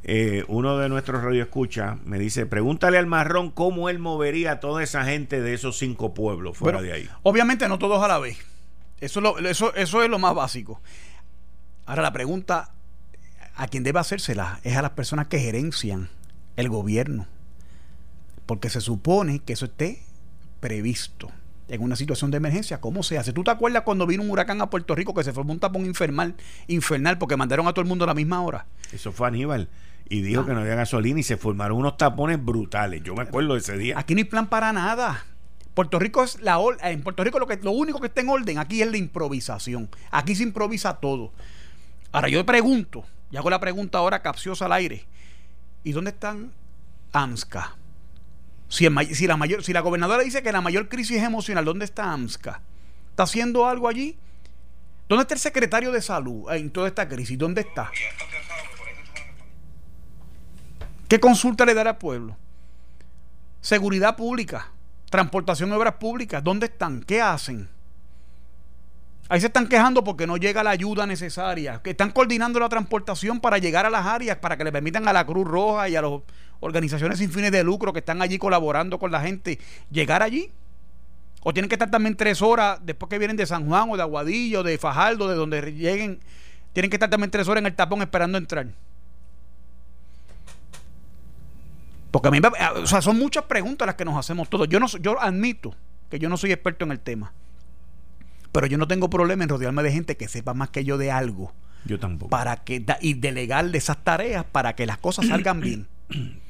eh, uno de nuestros radioescuchas me dice, pregúntale al marrón cómo él movería a toda esa gente de esos cinco pueblos fuera de ahí.
Obviamente no todos a la vez. Eso es, lo, eso, eso es lo más básico. Ahora la pregunta a quien debe hacérsela es a las personas que gerencian el gobierno. Porque se supone que eso esté previsto en una situación de emergencia, ¿cómo se hace? ¿Tú te acuerdas cuando vino un huracán a Puerto Rico que se formó un tapón infernal, infernal porque mandaron a todo el mundo a la misma hora?
Eso fue Aníbal. Y dijo ah. que no había gasolina y se formaron unos tapones brutales. Yo me acuerdo de ese día.
Aquí no hay plan para nada. Puerto Rico es la en Puerto Rico lo que lo único que está en orden aquí es la improvisación. Aquí se improvisa todo. Ahora yo pregunto, y hago la pregunta ahora capciosa al aire. ¿Y dónde están AMSCA? Si, la gobernadora dice que la mayor crisis emocional, ¿dónde está AMSCA? ¿Está haciendo algo allí? ¿Dónde está el secretario de salud en toda esta crisis? ¿Dónde está? ¿Qué consulta le dará al pueblo? Seguridad pública, transportación de obras públicas, ¿dónde están? ¿Qué hacen? Ahí se están quejando porque no llega la ayuda necesaria, que están coordinando la transportación para llegar a las áreas, para que le permitan a la Cruz Roja y a los organizaciones sin fines de lucro que están allí colaborando con la gente, llegar allí? ¿O tienen que estar también tres horas después que vienen de San Juan o de Aguadillo, de Fajardo, de donde lleguen? Tienen que estar también tres horas en el tapón esperando entrar. Porque a mí, o sea, son muchas preguntas las que nos hacemos todos. Yo, no, yo admito que yo no soy experto en el tema. Pero yo no tengo problema en rodearme de gente que sepa más que yo de algo.
Yo tampoco.
Para que, y delegarle esas tareas para que las cosas salgan bien.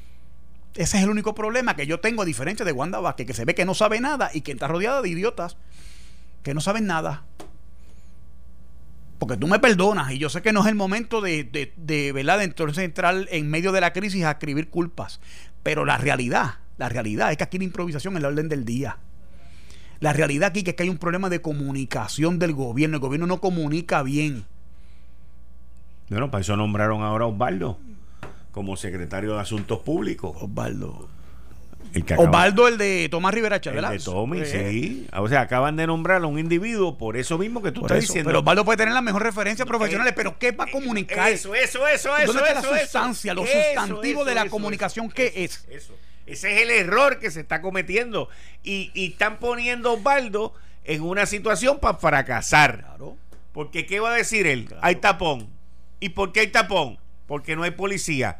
Ese es el único problema que yo tengo, a diferencia de Wanda Vázquez, que se ve que no sabe nada y que está rodeada de idiotas que no saben nada. Porque tú me perdonas y yo sé que no es el momento de, de, de, ¿verdad? de entonces entrar en medio de la crisis a escribir culpas. Pero la realidad, la realidad es que aquí la improvisación es la orden del día. La realidad aquí es que hay un problema de comunicación del gobierno. El gobierno no comunica bien.
Bueno, para eso nombraron ahora a Osvaldo como secretario de Asuntos Públicos.
Osvaldo. El Osvaldo, el de Tomás Rivera Chávez.
El de Tommy, eh. sí. O sea, acaban de nombrar a un individuo por eso mismo que tú estás diciendo.
Pero Osvaldo puede tener las mejores referencias profesionales, pero ¿qué va a comunicar?
Eso, eso, eso, eso.
¿Dónde
está
la sustancia, lo sustantivo de la comunicación? ¿Qué es?
Eso. Ese es el error que se está cometiendo. Y, y están poniendo a Osvaldo en una situación para fracasar. Claro. Porque, ¿qué va a decir él? Hay tapón. ¿Y por qué hay tapón? Porque no hay policía.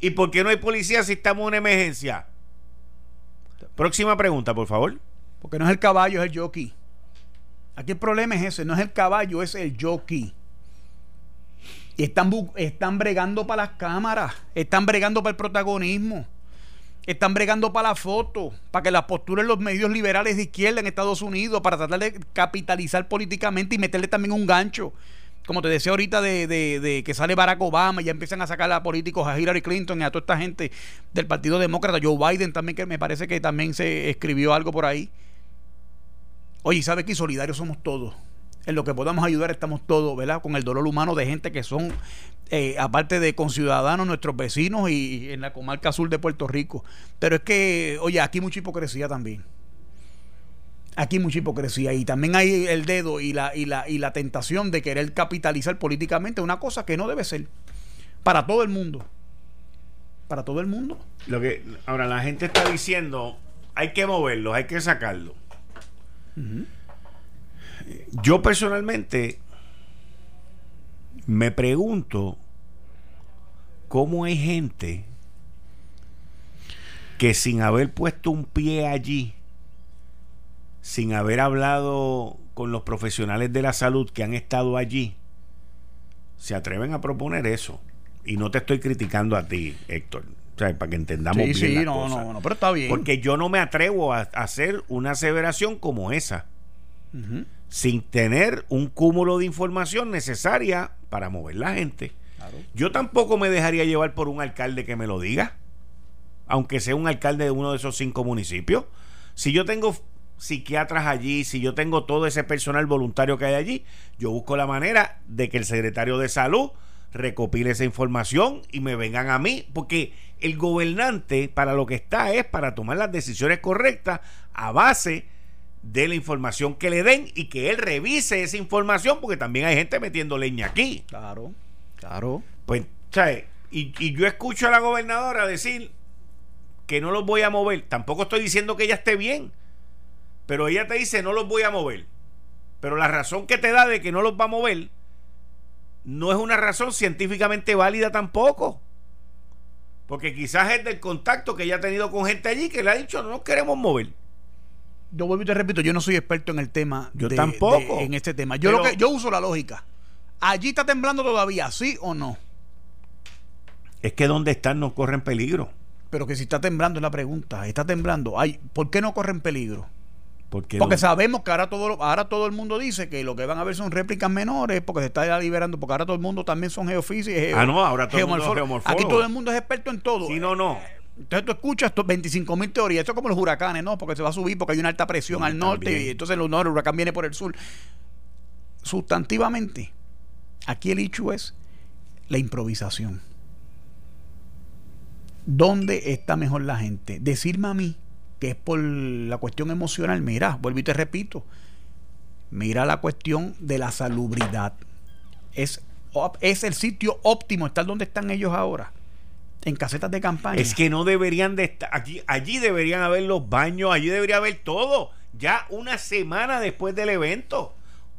¿Y por qué no hay policía si estamos en una emergencia? Próxima pregunta, por favor.
Porque no es el caballo, es el jockey. Aquí el problema es ese, no es el caballo, es el jockey. Y están, están bregando para las cámaras, están bregando para el protagonismo, están bregando para la foto, para que la postura en los medios liberales de izquierda en Estados Unidos, para tratar de capitalizar políticamente y meterle también un gancho como te decía ahorita, de, de, que sale Barack Obama y ya empiezan a sacar a políticos, a Hillary Clinton y a toda esta gente del Partido Demócrata, Joe Biden también, que me parece que también se escribió algo por ahí. Oye, ¿sabes que solidarios somos todos? En lo que podamos ayudar estamos todos, ¿verdad? Con el dolor humano de gente que son, eh, aparte de conciudadanos, nuestros vecinos y, y en la comarca sur de Puerto Rico. Pero es que, oye, aquí mucha hipocresía también aquí mucha hipocresía y también hay el dedo y la, y la, y la tentación de querer capitalizar políticamente una cosa que no debe ser para todo el mundo. Para todo el mundo.
Lo que ahora la gente está diciendo, hay que moverlo, hay que sacarlo. Yo personalmente me pregunto cómo hay gente que sin haber puesto un pie allí sin haber hablado con los profesionales de la salud que han estado allí, se atreven a proponer eso. Y no te estoy criticando a ti, Héctor. O sea, para que entendamos bien
sí, no, no, no, pero está bien.
Porque yo no me atrevo a, hacer una aseveración como esa. Sin tener un cúmulo de información necesaria para mover la gente. Yo tampoco me dejaría llevar por un alcalde que me lo diga. Aunque sea un alcalde de uno de esos cinco municipios. Si yo tengo psiquiatras allí, si yo tengo todo ese personal voluntario que hay allí, yo busco la manera de que el secretario de salud recopile esa información y me vengan a mí, porque el gobernante para lo que está es para tomar las decisiones correctas a base de la información que le den y que él revise esa información, porque también hay gente metiendo leña aquí.
Claro, claro.
Pues, ¿sabes? Y, y yo escucho a la gobernadora decir que no los voy a mover. Tampoco estoy diciendo que ella esté bien pero ella te dice no los voy a mover. Pero la razón que te da de que no los va a mover no es una razón científicamente válida tampoco. Porque quizás es del contacto que ella ha tenido con gente allí que le ha dicho no nos queremos mover.
Yo vuelvo y te repito, yo no soy experto en el tema.
Yo tampoco.
en este tema. Yo, lo que, yo uso la lógica. ¿Allí está temblando todavía, sí o no?
Es que donde están no corren peligro.
Pero que si está temblando es la pregunta. Está temblando. Ay, ¿Por qué no corren peligro? Porque, sabemos que ahora todo, ahora todo el mundo dice que lo que van a ver son réplicas menores porque se está liberando, porque ahora todo el mundo también son geofísicos.
ah, no, ahora todo el mundo
Aquí todo el mundo es experto en todo.
Sí, no, no.
Entonces tú escuchas 25 mil teorías. Esto es como los huracanes, ¿no? Porque se va a subir porque hay una alta presión al norte y entonces el, el huracán viene por el sur. Sustantivamente, aquí el hecho es la improvisación. ¿Dónde está mejor la gente? Decirme a mí que es por la cuestión emocional, mira, vuelvo y te repito, mira la cuestión de la salubridad. Es, es el sitio óptimo estar donde están ellos ahora. En casetas de campaña.
Es que no deberían de estar. Aquí, allí deberían haber los baños, allí debería haber todo. Ya una semana después del evento.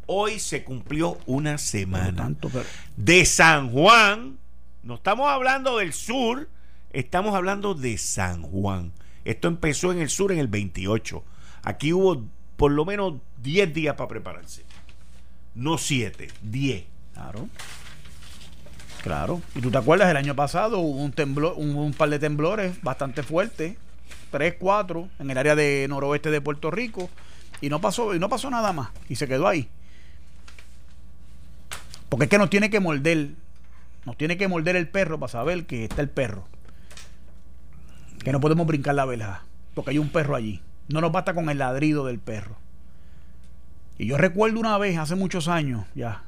Hoy se cumplió una semana. De San Juan. No estamos hablando del sur, estamos hablando de San Juan. Esto empezó en el sur en el 28. Aquí hubo por lo menos 10 días para prepararse. No 7, 10.
Claro. Claro. Y tú te acuerdas, el año pasado hubo un, temblor, un, par de temblores bastante fuertes, 3, 4, en el área de noroeste de Puerto Rico, y no pasó, y no pasó nada más, y se quedó ahí. Porque es que nos tiene que morder, nos tiene que morder el perro para saber que está el perro que no podemos brincar la vela, porque hay un perro allí. No nos basta con el ladrido del perro. Y yo recuerdo una vez, hace muchos años ya,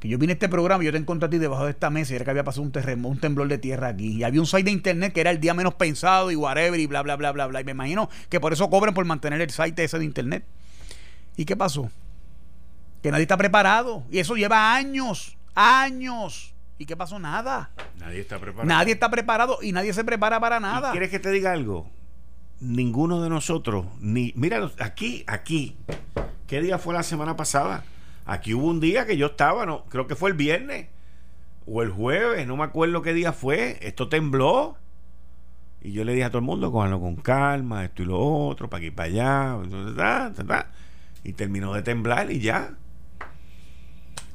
que yo vine a este programa y yo te encontré a ti debajo de esta mesa y era que había pasado un terremoto, un temblor de tierra aquí. Y había un site de internet que era el día menos pensado y whatever y bla, bla, bla, bla, bla. Y me imagino que por eso cobren por mantener el site ese de internet. ¿Y qué pasó? Que nadie está preparado. Y eso lleva años, años. ¿Y qué pasó? Nada.
Nadie está preparado.
Nadie está preparado y nadie se prepara para nada.
¿Quieres que te diga algo? Ninguno de nosotros, ni. Mira, aquí, aquí. ¿Qué día fue la semana pasada? Aquí hubo un día que yo estaba, no, creo que fue el viernes o el jueves, no me acuerdo qué día fue. Esto tembló. Y yo le dije a todo el mundo, cójanlo con calma, esto y lo otro, para aquí y para allá. Y terminó de temblar y ya.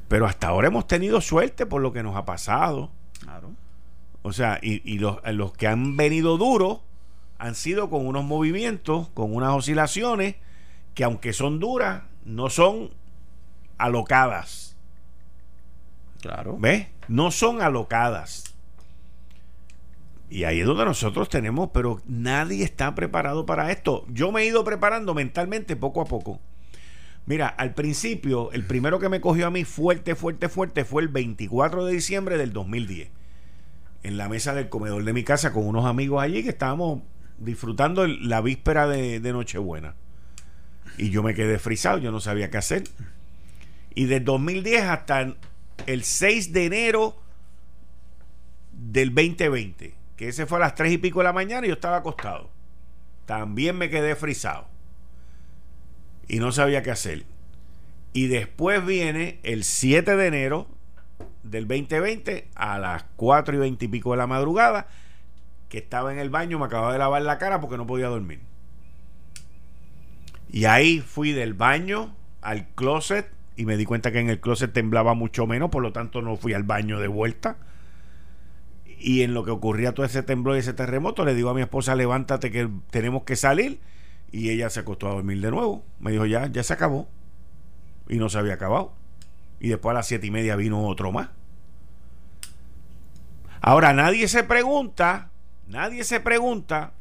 Pero hasta ahora hemos tenido suerte por lo que nos ha pasado.
Claro.
O sea, y, los, los, que han venido duros han sido con unos movimientos, con unas oscilaciones que aunque son duras, no son alocadas.
Claro.
¿Ves? No son alocadas. Y ahí es donde nosotros tenemos, pero nadie está preparado para esto. Yo me he ido preparando mentalmente poco a poco. Mira, al principio, el primero que me cogió a mí fuerte, fuerte, fuerte fue el 24 de diciembre del 2010. En la mesa del comedor de mi casa con unos amigos allí que estábamos disfrutando el- la víspera de, de Nochebuena. Y yo me quedé frisado, yo no sabía qué hacer. Y del 2010 hasta el 6 de enero del 2020, que ese fue a las 3 y pico de la mañana y yo estaba acostado. También me quedé frisado. Y no sabía qué hacer. Y después viene el 7 de enero del 2020 a las 4 y 20 y pico de la madrugada, que estaba en el baño, me acababa de lavar la cara porque no podía dormir. Y ahí fui del baño al closet y me di cuenta que en el closet temblaba mucho menos, por lo tanto no fui al baño de vuelta. Y en lo que ocurría todo ese temblor y ese terremoto, le digo a mi esposa, levántate que tenemos que salir. Y ella se acostó a dormir de nuevo. Me dijo, ya, ya se acabó. Y no se había acabado. Y después a las siete y media vino otro más. Ahora nadie se pregunta, nadie se pregunta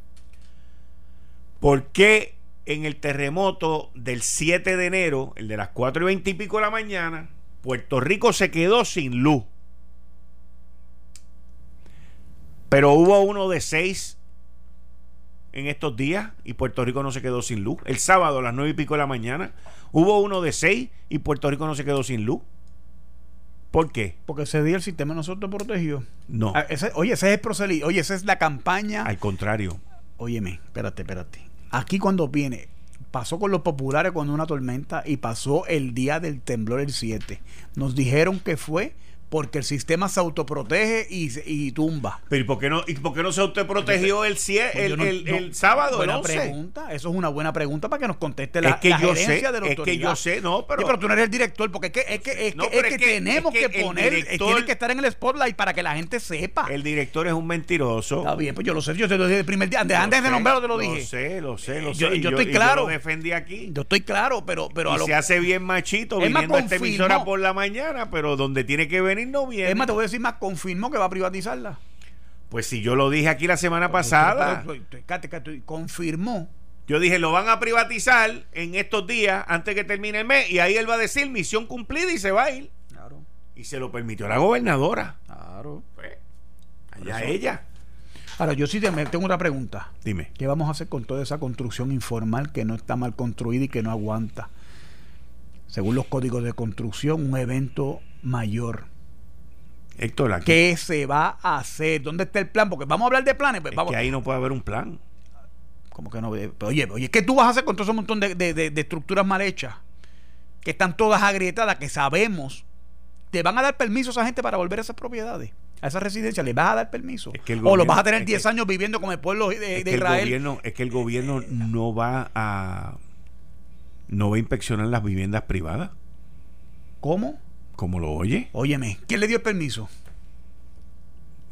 por qué en el terremoto del 7 de enero, el de las 4 y 20 y pico de la mañana, Puerto Rico se quedó sin luz. Pero hubo uno de 6 en estos días y Puerto Rico no se quedó sin luz. El sábado a las 9 y pico de la mañana hubo uno de 6 y Puerto Rico no se quedó sin luz. ¿Por qué?
Porque ese día el sistema nosotros protegió.
No,
Ah, ese- oye, ese es el. Oye, esa es la campaña.
al contrario.
Óyeme, espérate, espérate. Aquí cuando viene, pasó con los populares cuando una tormenta y pasó el día del temblor el 7. Nos dijeron que fue porque el sistema se autoprotege y, se- y tumba.
Pero ¿y por qué no, y por qué no se autoprotegió el, cie-
Pues
el,
yo no-
el-
no-
el sábado, el
Buena
11?
pregunta. Eso es una buena pregunta para que nos conteste la,
es que
la
yo sé,
gerencia de la
es que yo sé, no, pero,
Sí, pero tú no eres el director, porque es que, es que, es
No,
que, es que
que-
tenemos que, poner,
director-
tiene que estar en el spotlight para que la gente sepa.
el director es un mentiroso.
Está bien, pues yo lo sé, yo te lo dije el primer día, antes, de
sé,
nombrarlo te lo dije.
Lo sé, lo sé, lo
Yo-
sé.
yo estoy claro.
lo defendí aquí.
Yo estoy claro, pero, pero a lo
se hace bien machito viniendo a esta emisora por la mañana, pero donde tiene que venir no viene.
Es más, te voy a decir más, confirmó que va a privatizarla.
Pues si yo lo dije aquí la semana pasada,
confirmó.
yo dije lo van a privatizar en estos días antes que termine el mes y ahí él va a decir misión cumplida y se va a ir.
Claro,
Y se lo permitió la gobernadora.
claro.
Pues, allá ella.
Ahora, yo sí te- tengo una pregunta.
Dime.
¿Qué vamos a hacer con toda esa construcción informal que no está mal construida y que no aguanta? Según los códigos de construcción, un evento mayor.
Héctor, aquí
¿Qué se va a hacer? ¿Dónde está el plan? Porque vamos a hablar de planes. Pues
es
vamos,
que ahí no puede haber un plan.
Como que no? Eh, Oye, oye, ¿qué tú vas a hacer con todo ese montón de, de- de- de estructuras mal hechas? Que están todas agrietadas, que sabemos. ¿Te van a dar permiso a esa gente para volver a esas propiedades? A esa residencia, ¿les vas a dar permiso?
Es que el
o los vas a tener
es
10
que-
años viviendo como el pueblo de,
es, que el
Israel.
gobierno, es que el gobierno no va a no va a inspeccionar las viviendas privadas,
¿Cómo?
Como lo oye
Óyeme, ¿quién le dio el permiso?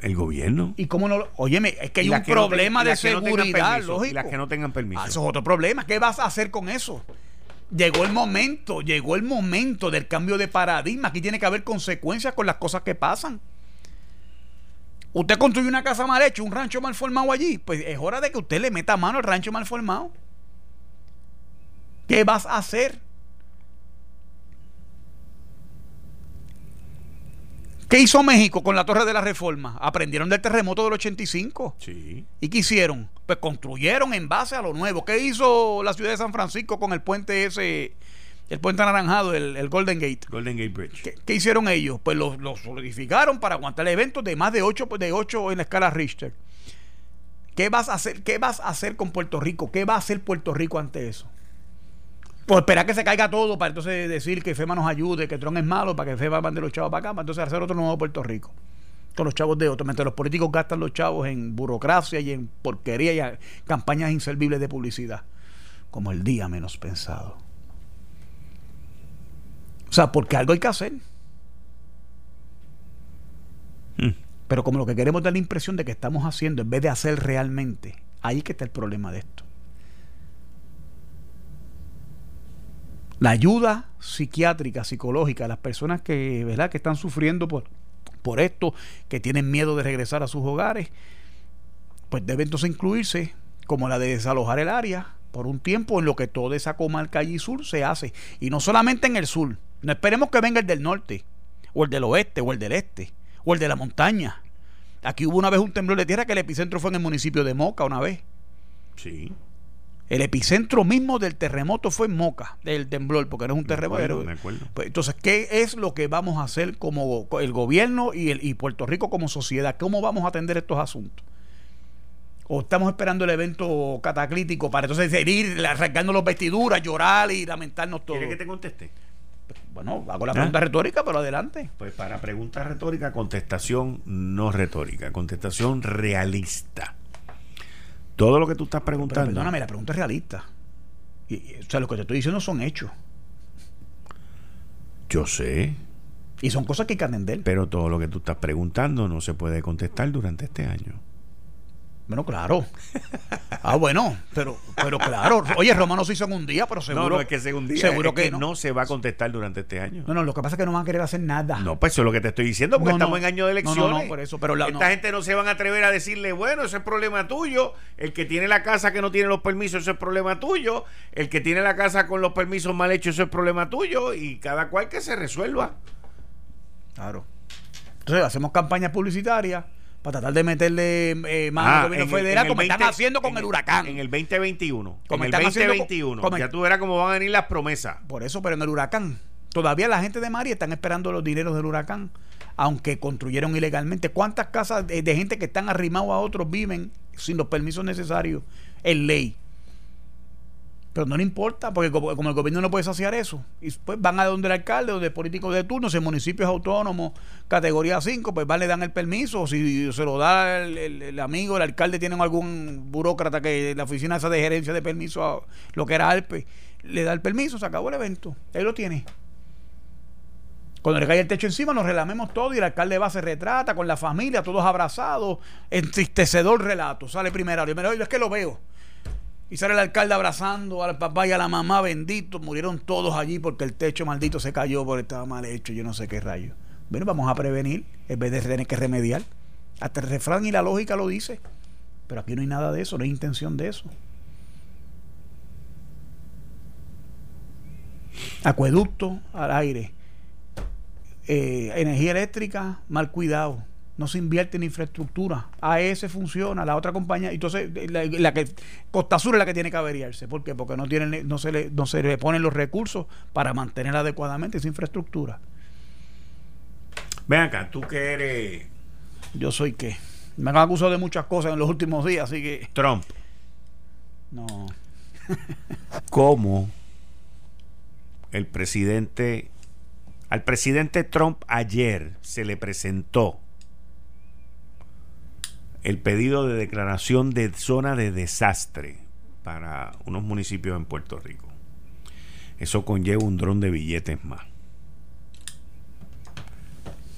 el gobierno.
¿Y cómo no lo.? Óyeme, es que hay un
que no
problema de
no
seguridad,
permiso,
lógico.
Y las que no tengan permiso.
Ah, eso es otro problema. ¿Qué vas a hacer con eso? Llegó el momento, llegó el momento del cambio de paradigma. Aquí tiene que haber consecuencias con las cosas que pasan. Usted construye una casa mal hecha, un rancho mal formado allí. Pues es hora de que usted le meta mano al rancho mal formado. ¿Qué vas a hacer? ¿Qué hizo México con la Torre de la Reforma? Aprendieron del terremoto del 85.
Sí.
¿Y qué hicieron? Pues construyeron en base a lo nuevo. ¿Qué hizo la ciudad de San Francisco con el puente ese, el puente anaranjado, el, el Golden Gate?
Golden Gate Bridge.
¿Qué, qué hicieron ellos? Pues lo, lo solidificaron para aguantar eventos de más de 8 de ocho en la escala Richter. ¿Qué vas a hacer? ¿Qué vas a hacer con Puerto Rico? ¿Qué va a hacer Puerto Rico ante eso? Pues esperar que se caiga todo para entonces decir que FEMA nos ayude, que Tron es malo, para que FEMA mande los chavos para acá, para entonces hacer otro nuevo Puerto Rico. Con los chavos de otro. Mientras los políticos gastan los chavos en burocracia y en porquería y campañas inservibles de publicidad. Como el día menos pensado. O sea, porque algo hay que hacer.
Hmm.
Pero como lo que queremos dar la impresión de que estamos haciendo en vez de hacer realmente, ahí que está el problema de esto. La ayuda psiquiátrica, psicológica, las personas que, ¿verdad? que están sufriendo por, por esto, que tienen miedo de regresar a sus hogares, pues debe entonces incluirse como la de desalojar el área por un tiempo en lo que toda esa comarca allí sur se hace. Y no solamente en el sur. No esperemos que venga el del norte, o el del oeste, o el del este, o el de la montaña. Aquí hubo una vez un temblor de tierra que el epicentro fue en el municipio de Moca una vez.
Sí.
El epicentro mismo del terremoto fue en Moca, del temblor, porque no es un terremoto. Pues, entonces, ¿qué es lo que vamos a hacer como el gobierno y, el, y Puerto Rico como sociedad? ¿Cómo vamos a atender estos asuntos? ¿O estamos esperando el evento cataclítico para entonces ir arrancando las vestiduras, llorar y lamentarnos todos?
¿Quieres que te conteste?
Bueno, hago la pregunta ¿Ah? retórica, pero adelante.
Pues para pregunta retórica, contestación no retórica, contestación realista. Todo lo que tú estás preguntando.
perdóname, la pregunta es realista. Y, o sea, lo que te estoy diciendo son hechos.
Yo sé.
Y son cosas que hay que atender.
Pero todo lo que tú estás preguntando no se puede contestar durante este año.
Bueno, claro. Ah, bueno, pero, pero claro. Oye, Romano se hizo en un día, pero seguro.
No, no es que sea un día.
Seguro que,
no. se va a contestar durante este año.
No, no, lo que pasa es que no van a querer hacer nada.
No, pues eso es lo que te estoy diciendo, porque estamos en año de elecciones. No, no,
por eso. Pero
Esta gente no se van a atrever a decirle, bueno, ese es problema tuyo. El que tiene la casa que no tiene los permisos, ese es problema tuyo. El que tiene la casa con los permisos mal hechos, ese es problema tuyo. Y cada cual que se resuelva.
Claro. Entonces, hacemos campañas publicitarias para tratar de meterle eh, mano al ah, gobierno federal, como están haciendo con el, huracán.
En el 2021. Como en el 2021. ya tú verás cómo van a venir las promesas.
Por eso, pero en el huracán. Todavía la gente de María están esperando los dineros del huracán, aunque construyeron ilegalmente. ¿Cuántas casas de, de gente que están arrimados a otros viven sin los permisos necesarios en ley? Pero no le importa, porque como, el gobierno no puede saciar eso, y pues van a donde el alcalde, donde el político de turno, si el municipio es autónomo, categoría 5, pues van, le dan el permiso, si se lo da el, amigo, el alcalde tiene algún burócrata que la oficina esa de gerencia de permiso, lo que era ALPE, le da el permiso, se acabó el evento, él lo tiene. Cuando le cae el techo encima, nos relamemos todo y el alcalde va, se retrata con la familia, todos abrazados, entristecedor relato. Sale primero, primero, es que lo veo y sale el alcalde abrazando al papá y a la mamá, bendito. Murieron todos allí porque el techo maldito se cayó porque estaba mal hecho, yo no sé qué rayo. Bueno, vamos a prevenir en vez de tener que remediar. Hasta el refrán y la lógica lo dice. Pero aquí no hay nada de eso, no hay intención de eso. Acueducto al aire. Eh, energía eléctrica, mal cuidado no se invierte en infraestructura. AES funciona, la otra compañía, entonces la, que Costa Sur es la que tiene que averiarse. ¿Por qué? Porque no tienen, no se le, no se le ponen los recursos para mantener adecuadamente esa infraestructura.
Ven acá, tú que eres.
Yo soy qué. Me han acusado de muchas cosas en los últimos días, así que.
Trump.
No.
¿Cómo el presidente. Al presidente Trump ayer se le presentó el pedido de declaración de zona de desastre para unos municipios en Puerto Rico. Eso conlleva un dron de billetes más.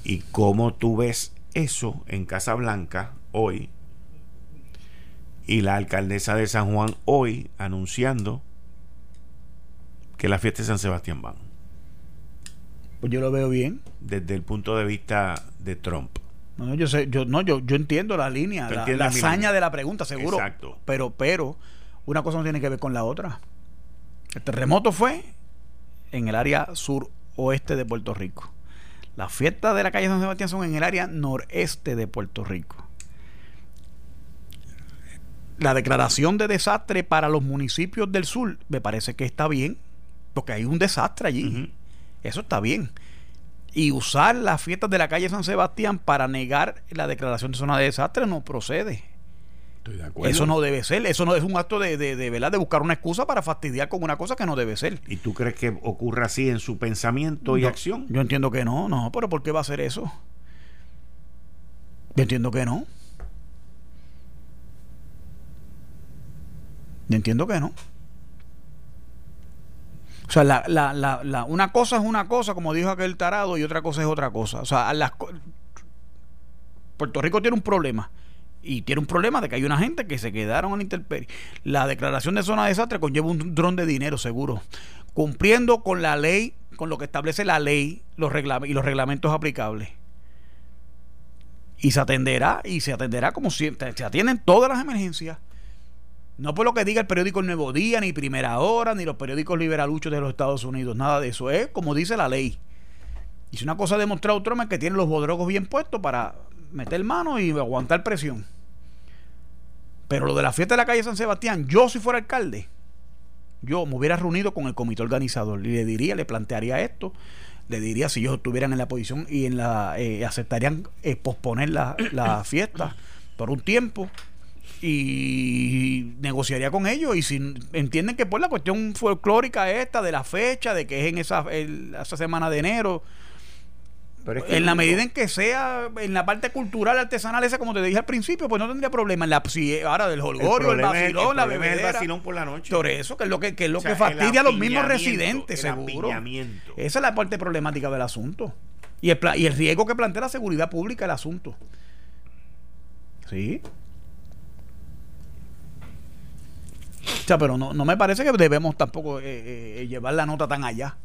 ¿Y cómo tú ves eso en Casa Blanca hoy? Y la alcaldesa de San Juan hoy anunciando que la fiesta de San Sebastián van.
Pues yo lo veo bien.
Desde el punto de vista de Trump.
No, yo sé, yo no, yo, yo entiendo la línea, la, hazaña de la pregunta, seguro.
Exacto.
Pero, pero, una cosa no tiene que ver con la otra. El terremoto fue en el área suroeste de Puerto Rico. Las fiestas de la calle San Sebastián son en el área noreste de Puerto Rico. La declaración de desastre para los municipios del sur me parece que está bien, porque hay un desastre allí. Eso está bien y usar las fiestas de la calle San Sebastián para negar la declaración de zona de desastre no procede.
Estoy de acuerdo.
Eso no debe ser, eso no es un acto de, de, de, de buscar una excusa para fastidiar con una cosa que no debe ser.
¿Y tú crees que ocurra así en su pensamiento y acción?
Yo entiendo que no, no, pero ¿por qué va a hacer eso? Yo entiendo que no. Yo entiendo que no. O sea, la, la, la, una cosa es una cosa, como dijo aquel tarado, y otra cosa es otra cosa. O sea, Puerto Rico tiene un problema. Y tiene un problema de que hay una gente que se quedaron en la. La declaración de zona de desastre conlleva un dron de dinero, seguro. Cumpliendo con la ley con lo que establece la ley los y los reglamentos aplicables. Y se atenderá, y se atenderá como siempre, se atienden todas las emergencias. No por lo que diga el periódico El Nuevo Día, ni Primera Hora, ni los periódicos liberaluchos de los Estados Unidos, nada de eso. Es como dice la ley. Y si una cosa ha demostrado Trump es que tiene los bodrogos bien puestos para meter mano y aguantar presión. Pero lo de la fiesta de la calle San Sebastián, yo si fuera alcalde, yo me hubiera reunido con el comité organizador y le diría, le plantearía esto, le diría si ellos estuvieran en la posición y en la eh, aceptarían eh, posponer la, la fiesta por un tiempo y negociaría con ellos. Y si entienden que por la cuestión folclórica esta de la fecha de que es en esa, esa semana de enero en la medida en que sea en la parte cultural artesanal esa como te dije al principio pues no tendría problema en la si ahora del holgorio el, vacilón la bebedera
el vacilón por la noche.
Por eso que es lo que, es lo que fastidia a los mismos residentes seguro. esa es la parte problemática del asunto. Y el, y el riesgo que plantea la seguridad pública el asunto. Sí O sea, pero no, no me parece que debemos tampoco eh, eh, llevar la nota tan allá.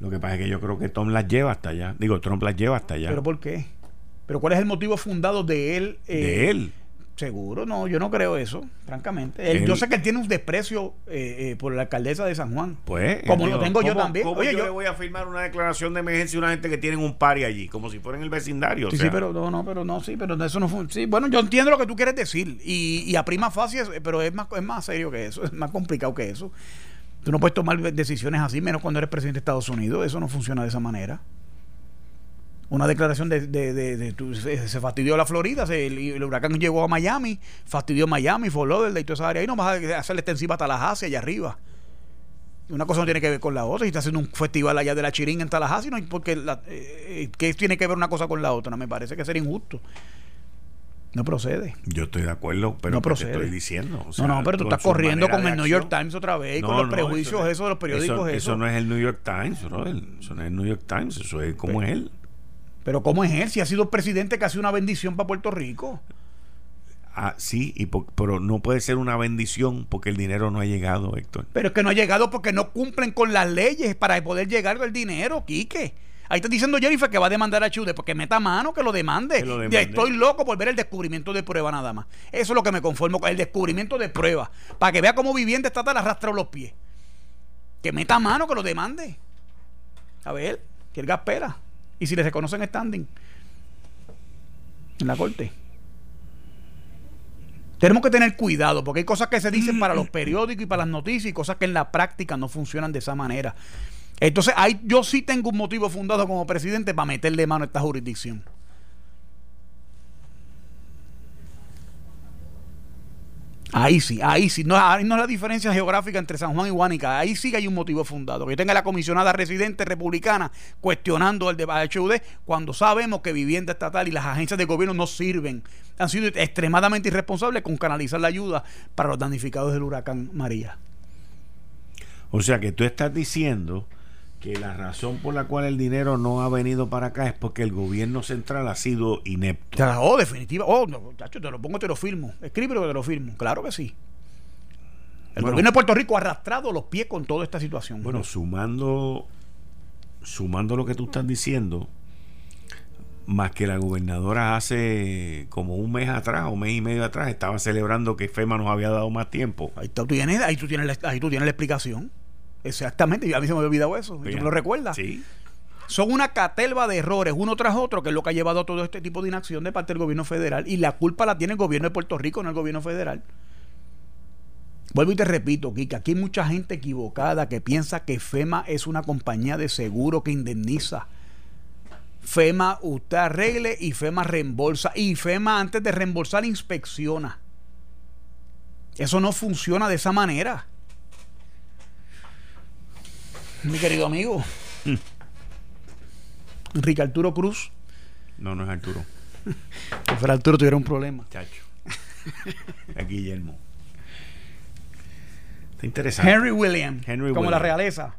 Lo que pasa es que yo creo que Tom las lleva hasta allá. Digo, Trump las lleva hasta allá.
¿Pero por qué? ¿Pero cuál es el motivo fundado de él?
Eh, de él.
Seguro, no, yo no creo eso, francamente. yo sé que él tiene un desprecio eh, eh, por la alcaldesa de San Juan.
Pues,
como lo tengo yo también.
Oye, yo, le voy a firmar una declaración de emergencia a una gente que tiene un pari allí, como si fuera en el vecindario.
Sí, sí, pero no, no, pero no, sí, pero eso no fue. Sí, bueno, yo entiendo lo que tú quieres decir y, y a prima facie, pero es más, es más serio que eso, es más complicado que eso. Tú no puedes tomar decisiones así, menos cuando eres presidente de Estados Unidos. Eso no funciona de esa manera una declaración de, de, de, se, fastidió la Florida, el, huracán llegó a Miami, fastidió Miami, Fort Lauderdale y toda esa área. Ahí no vas a hacerle extensiva hasta Tallahassee, allá arriba. Una cosa no tiene que ver con la otra. Si está haciendo un festival allá de la Chirín en Tallahassee, no porque la, eh, ¿qué tiene que ver una cosa con la otra? No, me parece que sería injusto. No procede.
Yo estoy de acuerdo, pero no procede. estoy diciendo.
no, no, pero tú estás corriendo con el New York Times otra vez, con los prejuicios eso, de los periódicos.
Eso, eso, no es el New York Times, Eso no es el New York Times, eso es como es él.
Pero ¿cómo es él? Si ha sido presidente que ha sido una bendición para Puerto Rico.
Ah, sí, y pero no puede ser una bendición porque el dinero no ha llegado, Héctor.
Pero es que no ha llegado porque no cumplen con las leyes para poder llegar el dinero, Quique. Ahí está diciendo Jennifer que va a demandar a Chude porque meta mano, que lo demande. Estoy loco por ver el descubrimiento de prueba nada más. Eso es lo que me conformo con el descubrimiento de prueba. Para que vea cómo vivienda estatal arrastra los pies. Que meta mano, que lo demande. A ver, que el gas espera y si le reconocen standing en la corte. Tenemos que tener cuidado porque hay cosas que se dicen para los periódicos y para las noticias y cosas que en la práctica no funcionan de esa manera. Entonces, hay, yo sí tengo un motivo fundado como presidente para meterle mano a esta jurisdicción. Ahí sí, ahí sí. No, ahí no es la diferencia geográfica entre San Juan y Guánica. Ahí sí que hay un motivo fundado. Que tenga la comisionada residente republicana cuestionando el de HUD cuando sabemos que vivienda estatal y las agencias de gobierno no sirven. Han sido extremadamente irresponsables con canalizar la ayuda para los damnificados del huracán María.
O sea que tú estás diciendo que la razón por la cual el dinero no ha venido para acá es porque el gobierno central ha sido inepto.
Oh, definitiva. Oh, no, chacho, te lo pongo, te lo firmo. Escríbelo, te lo firmo. Claro que sí. El gobierno de Puerto Rico ha arrastrado los pies con toda esta situación.
Bueno, sumando, sumando lo que tú estás diciendo, más que la gobernadora hace como un mes atrás o mes y medio atrás estaba celebrando que FEMA nos había dado más tiempo.
Ahí, tú tienes, ahí, tú tienes, ahí tú tienes la explicación. Exactamente, a mí se me había olvidado eso. ¿Tú me lo recuerdas?
Sí.
Son una catelva de errores, uno tras otro, que es lo que ha llevado a todo este tipo de inacción de parte del gobierno federal. Y la culpa la tiene el gobierno de Puerto Rico, no el gobierno federal. Vuelvo y te repito, Kika, aquí hay mucha gente equivocada que piensa que FEMA es una compañía de seguro que indemniza. FEMA usted arregle y FEMA reembolsa. Y FEMA antes de reembolsar inspecciona. Eso no funciona de esa manera mi querido amigo. Enrique Arturo Cruz.
No, no es Arturo.
si fuera Arturo tuviera un problema.
Chacho. Guillermo. Está interesante.
Henry William. Henry como la realeza.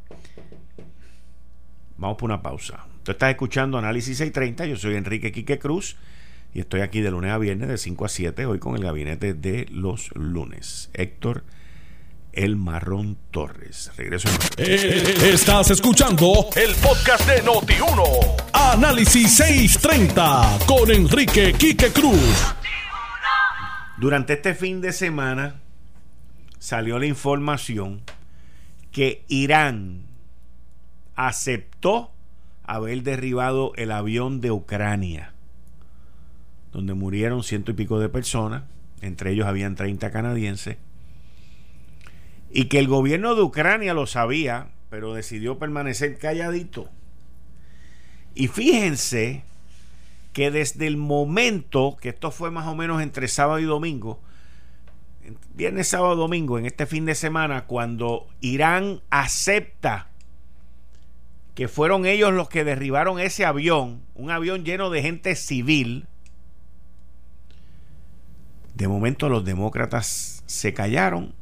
Vamos por una pausa. Tú estás escuchando Análisis 630. Yo soy Enrique Quique Cruz. Y estoy aquí de lunes a viernes de 5 a 7. Hoy con el gabinete de los lunes. Héctor el Marrón Torres. Regreso.
Eh, estás escuchando el podcast de Noti1. Análisis 630 con Enrique Quique Cruz.
Durante este fin de semana salió la información que Irán aceptó haber derribado el avión de Ucrania, donde murieron ciento y pico de personas, entre ellos habían 30 canadienses, y que el gobierno de Ucrania lo sabía, pero decidió permanecer calladito. Y fíjense que desde el momento, que esto fue más o menos entre sábado y domingo, viernes, sábado, domingo, en este fin de semana, cuando Irán acepta que fueron ellos los que derribaron ese avión, un avión lleno de gente civil, de momento los demócratas se callaron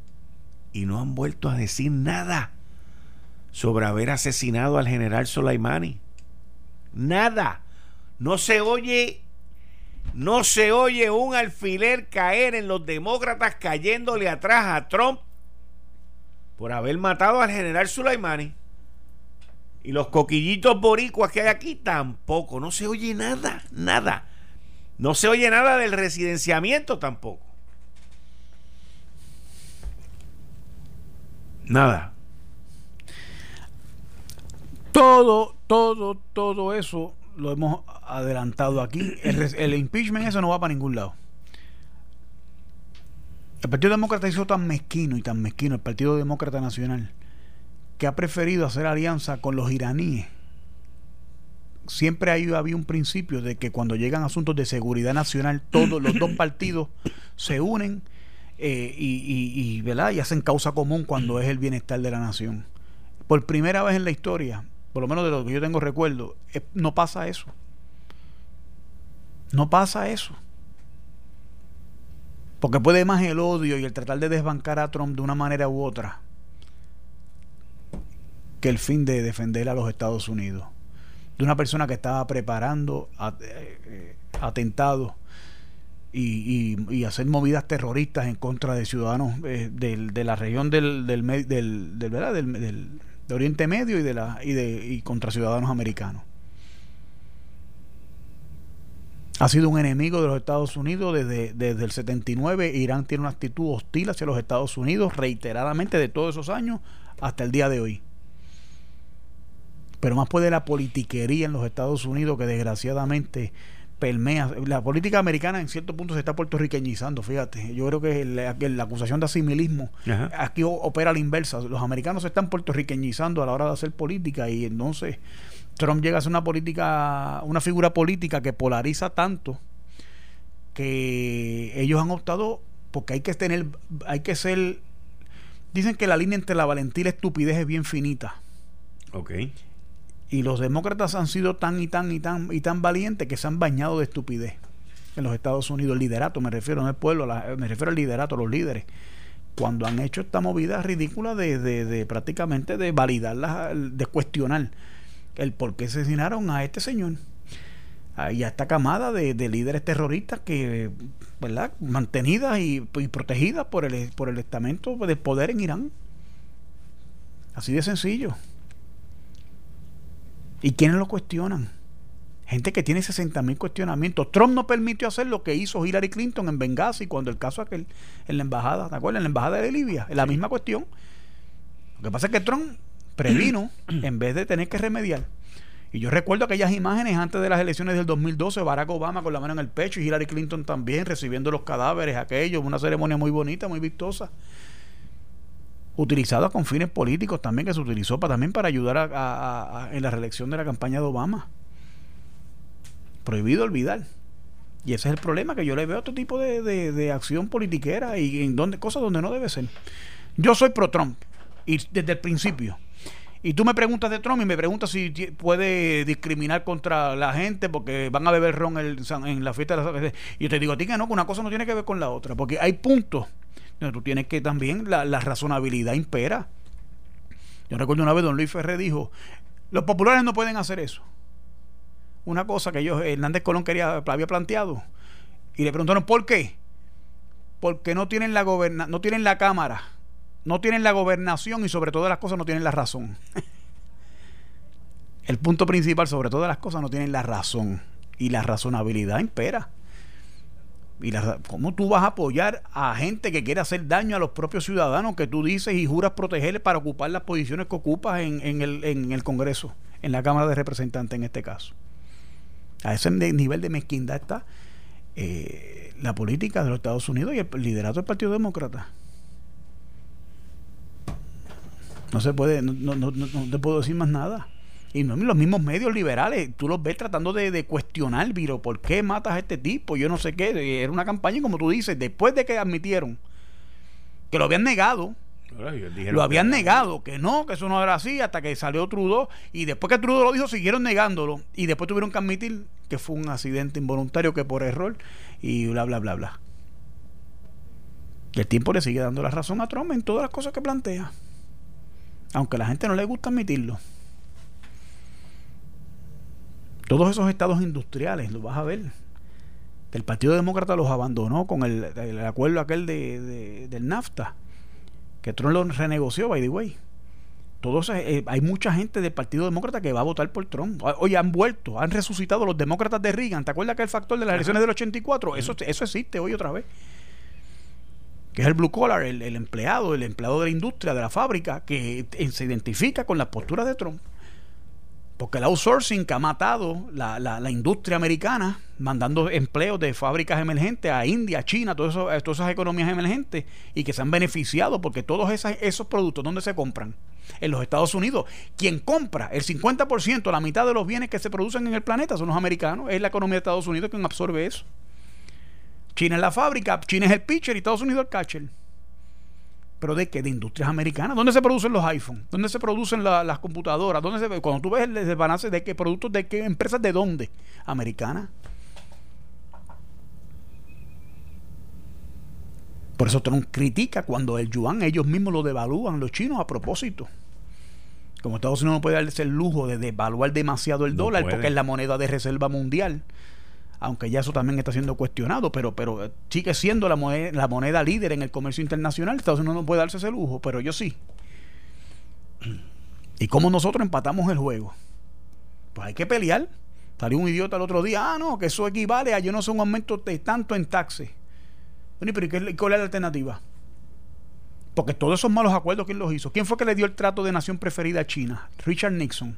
y no han vuelto a decir nada sobre haber asesinado al general Soleimani. Nada. No se oye no se oye un alfiler caer en los demócratas cayéndole atrás a Trump por haber matado al general Soleimani. Y los coquillitos boricuas que hay aquí tampoco. No se oye nada, nada. No se oye nada del residenciamiento tampoco. Nada.
Todo, todo, todo eso lo hemos adelantado aquí. El, impeachment eso no va para ningún lado. El Partido Demócrata hizo tan mezquino y tan mezquino, el Partido Demócrata Nacional, que ha preferido hacer alianza con los iraníes. Siempre hay, había un principio de que cuando llegan asuntos de seguridad nacional, todos los dos partidos se unen eh, y, ¿verdad? y hacen causa común cuando es el bienestar de la nación. Por primera vez en la historia, por lo menos de lo que yo tengo recuerdo, no pasa eso. No pasa eso. Porque puede más el odio y el tratar de desbancar a Trump de una manera u otra que el fin de defender a los Estados Unidos. De una persona que estaba preparando eh, eh, atentados y, hacer movidas terroristas en contra de ciudadanos eh, de la región del, del, del, del, del, Oriente Medio y, de la, y, de, y contra ciudadanos americanos. Ha sido un enemigo de los Estados Unidos desde, desde el 79. Irán tiene una actitud hostil hacia los Estados Unidos reiteradamente de todos esos años hasta el día de hoy pero más puede la politiquería en los Estados Unidos que desgraciadamente permea. La política americana en cierto punto se está puertorriqueñizando, fíjate. Yo creo que la, la acusación de asimilismo aquí opera a la inversa. Los americanos se están puertorriqueñizando a la hora de hacer política y entonces Trump llega a ser una política, una figura política que polariza tanto que ellos han optado porque hay que tener, hay que ser, dicen que la línea entre la valentía y la estupidez es bien finita.
Ok.
Y los demócratas han sido tan y tan y tan y tan valientes que se han bañado de estupidez en los Estados Unidos. El liderato, me refiero, no el pueblo, me refiero al liderato, los líderes. Cuando han hecho esta movida ridícula de, de, prácticamente de validar, de cuestionar el por qué asesinaron a este señor y a esta camada de, líderes terroristas que, ¿verdad?, mantenidas y, y, protegidas por el, por el estamento del poder en Irán. Así de sencillo. ¿Y quiénes lo cuestionan? Gente que tiene 60 mil cuestionamientos. Trump no permitió hacer lo que hizo Hillary Clinton en Benghazi cuando el caso aquel en la embajada, ¿te acuerdas? En la embajada de Libia, la misma cuestión. Lo que pasa es que Trump previno en vez de tener que remediar. Y yo recuerdo aquellas imágenes antes de las elecciones del 2012, Barack Obama con la mano en el pecho y Hillary Clinton también recibiendo los cadáveres, aquello, una ceremonia muy bonita, muy vistosa utilizada con fines políticos también, que se utilizó para, también para ayudar a, en la reelección de la campaña de Obama. Prohibido olvidar. Y ese es el problema, que yo le veo otro tipo de, de, acción politiquera y en donde, cosas donde no debe ser. Yo soy pro Trump, y desde el principio. Y tú me preguntas de Trump y me preguntas si puede discriminar contra la gente porque van a beber ron en la fiesta de la... Y yo te digo a ti que no, que una cosa no tiene que ver con la otra, porque hay puntos tú tienes que también, la, razonabilidad impera. Yo recuerdo una vez don Luis Ferré dijo, los populares no pueden hacer eso. Una cosa que yo, Hernández Colón quería, había planteado. Y le preguntaron, ¿por qué? Porque no tienen la goberna, no tienen la Cámara no tienen la gobernación y sobre todas las cosas no tienen la razón. El punto principal, sobre todas las cosas, no tienen la razón. Y la razonabilidad impera. Y ¿Cómo tú vas a apoyar a gente que quiere hacer daño a los propios ciudadanos que tú dices y juras protegerles para ocupar las posiciones que ocupas en, en, el, en el Congreso, en la Cámara de Representantes en este caso? A ese nivel de mezquindad está eh, la política de los Estados Unidos y el liderato del Partido Demócrata. No se puede, no, no, no, no te puedo decir más nada. Y no, los mismos medios liberales, tú los ves tratando de, de, cuestionar, Viro, ¿por qué matas a este tipo? Yo no sé qué. Era una campaña, como tú dices, después de que admitieron que lo habían negado. Lo habían negado, que no, que eso no era así, hasta que salió Trudeau. Y después que Trudeau lo dijo, siguieron negándolo. Y después tuvieron que admitir que fue un accidente involuntario, que por error, y bla, bla, bla, bla. Y el tiempo le sigue dando la razón a Trump en todas las cosas que plantea. Aunque a la gente no le gusta admitirlo. Todos esos estados industriales, lo vas a ver. El Partido Demócrata los abandonó con el, el acuerdo aquel de, de, del NAFTA, que Trump lo renegoció, by the way. Todos, eh, hay mucha gente del Partido Demócrata que va a votar por Trump. Oye, han vuelto, han resucitado los demócratas de Reagan. ¿Te acuerdas que el factor de las elecciones del 84? Eso, eso existe hoy otra vez. Que es el blue collar, el, el empleado, el empleado de la industria, de la fábrica, que se identifica con las posturas de Trump. Porque el outsourcing que ha matado la, la, industria americana, mandando empleos de fábricas emergentes a India, China, todo eso, todas esas economías emergentes, y que se han beneficiado porque todos esos productos, ¿dónde se compran? En los Estados Unidos. Quien compra el 50%, la mitad de los bienes que se producen en el planeta son los americanos. Es la economía de Estados Unidos quien absorbe eso. China es la fábrica, China es el pitcher y Estados Unidos el catcher. ¿Pero de qué? De industrias americanas. ¿Dónde se producen los iPhones? ¿Dónde se producen la, las computadoras? ¿Dónde se, cuando tú ves el desbalance de qué productos, de qué empresas, de dónde? Americanas. Por eso Trump critica cuando el yuan ellos mismos lo devalúan, los chinos, a propósito. Como Estados Unidos no puede darse el lujo de devaluar demasiado el no dólar puede. porque es la moneda de reserva mundial aunque ya eso también está siendo cuestionado, pero, pero sigue siendo la moneda, líder en el comercio internacional. Estados Unidos no puede darse ese lujo, pero yo sí. ¿Y cómo nosotros empatamos el juego? Pues hay que pelear. Salió un idiota el otro día, ah, no, que eso equivale a yo no sé un aumento de tanto en taxes. Bueno, pero ¿qué, ¿cuál es la alternativa? Porque todos esos malos acuerdos, ¿quién los hizo? ¿Quién fue que le dio el trato de nación preferida a China? Richard Nixon.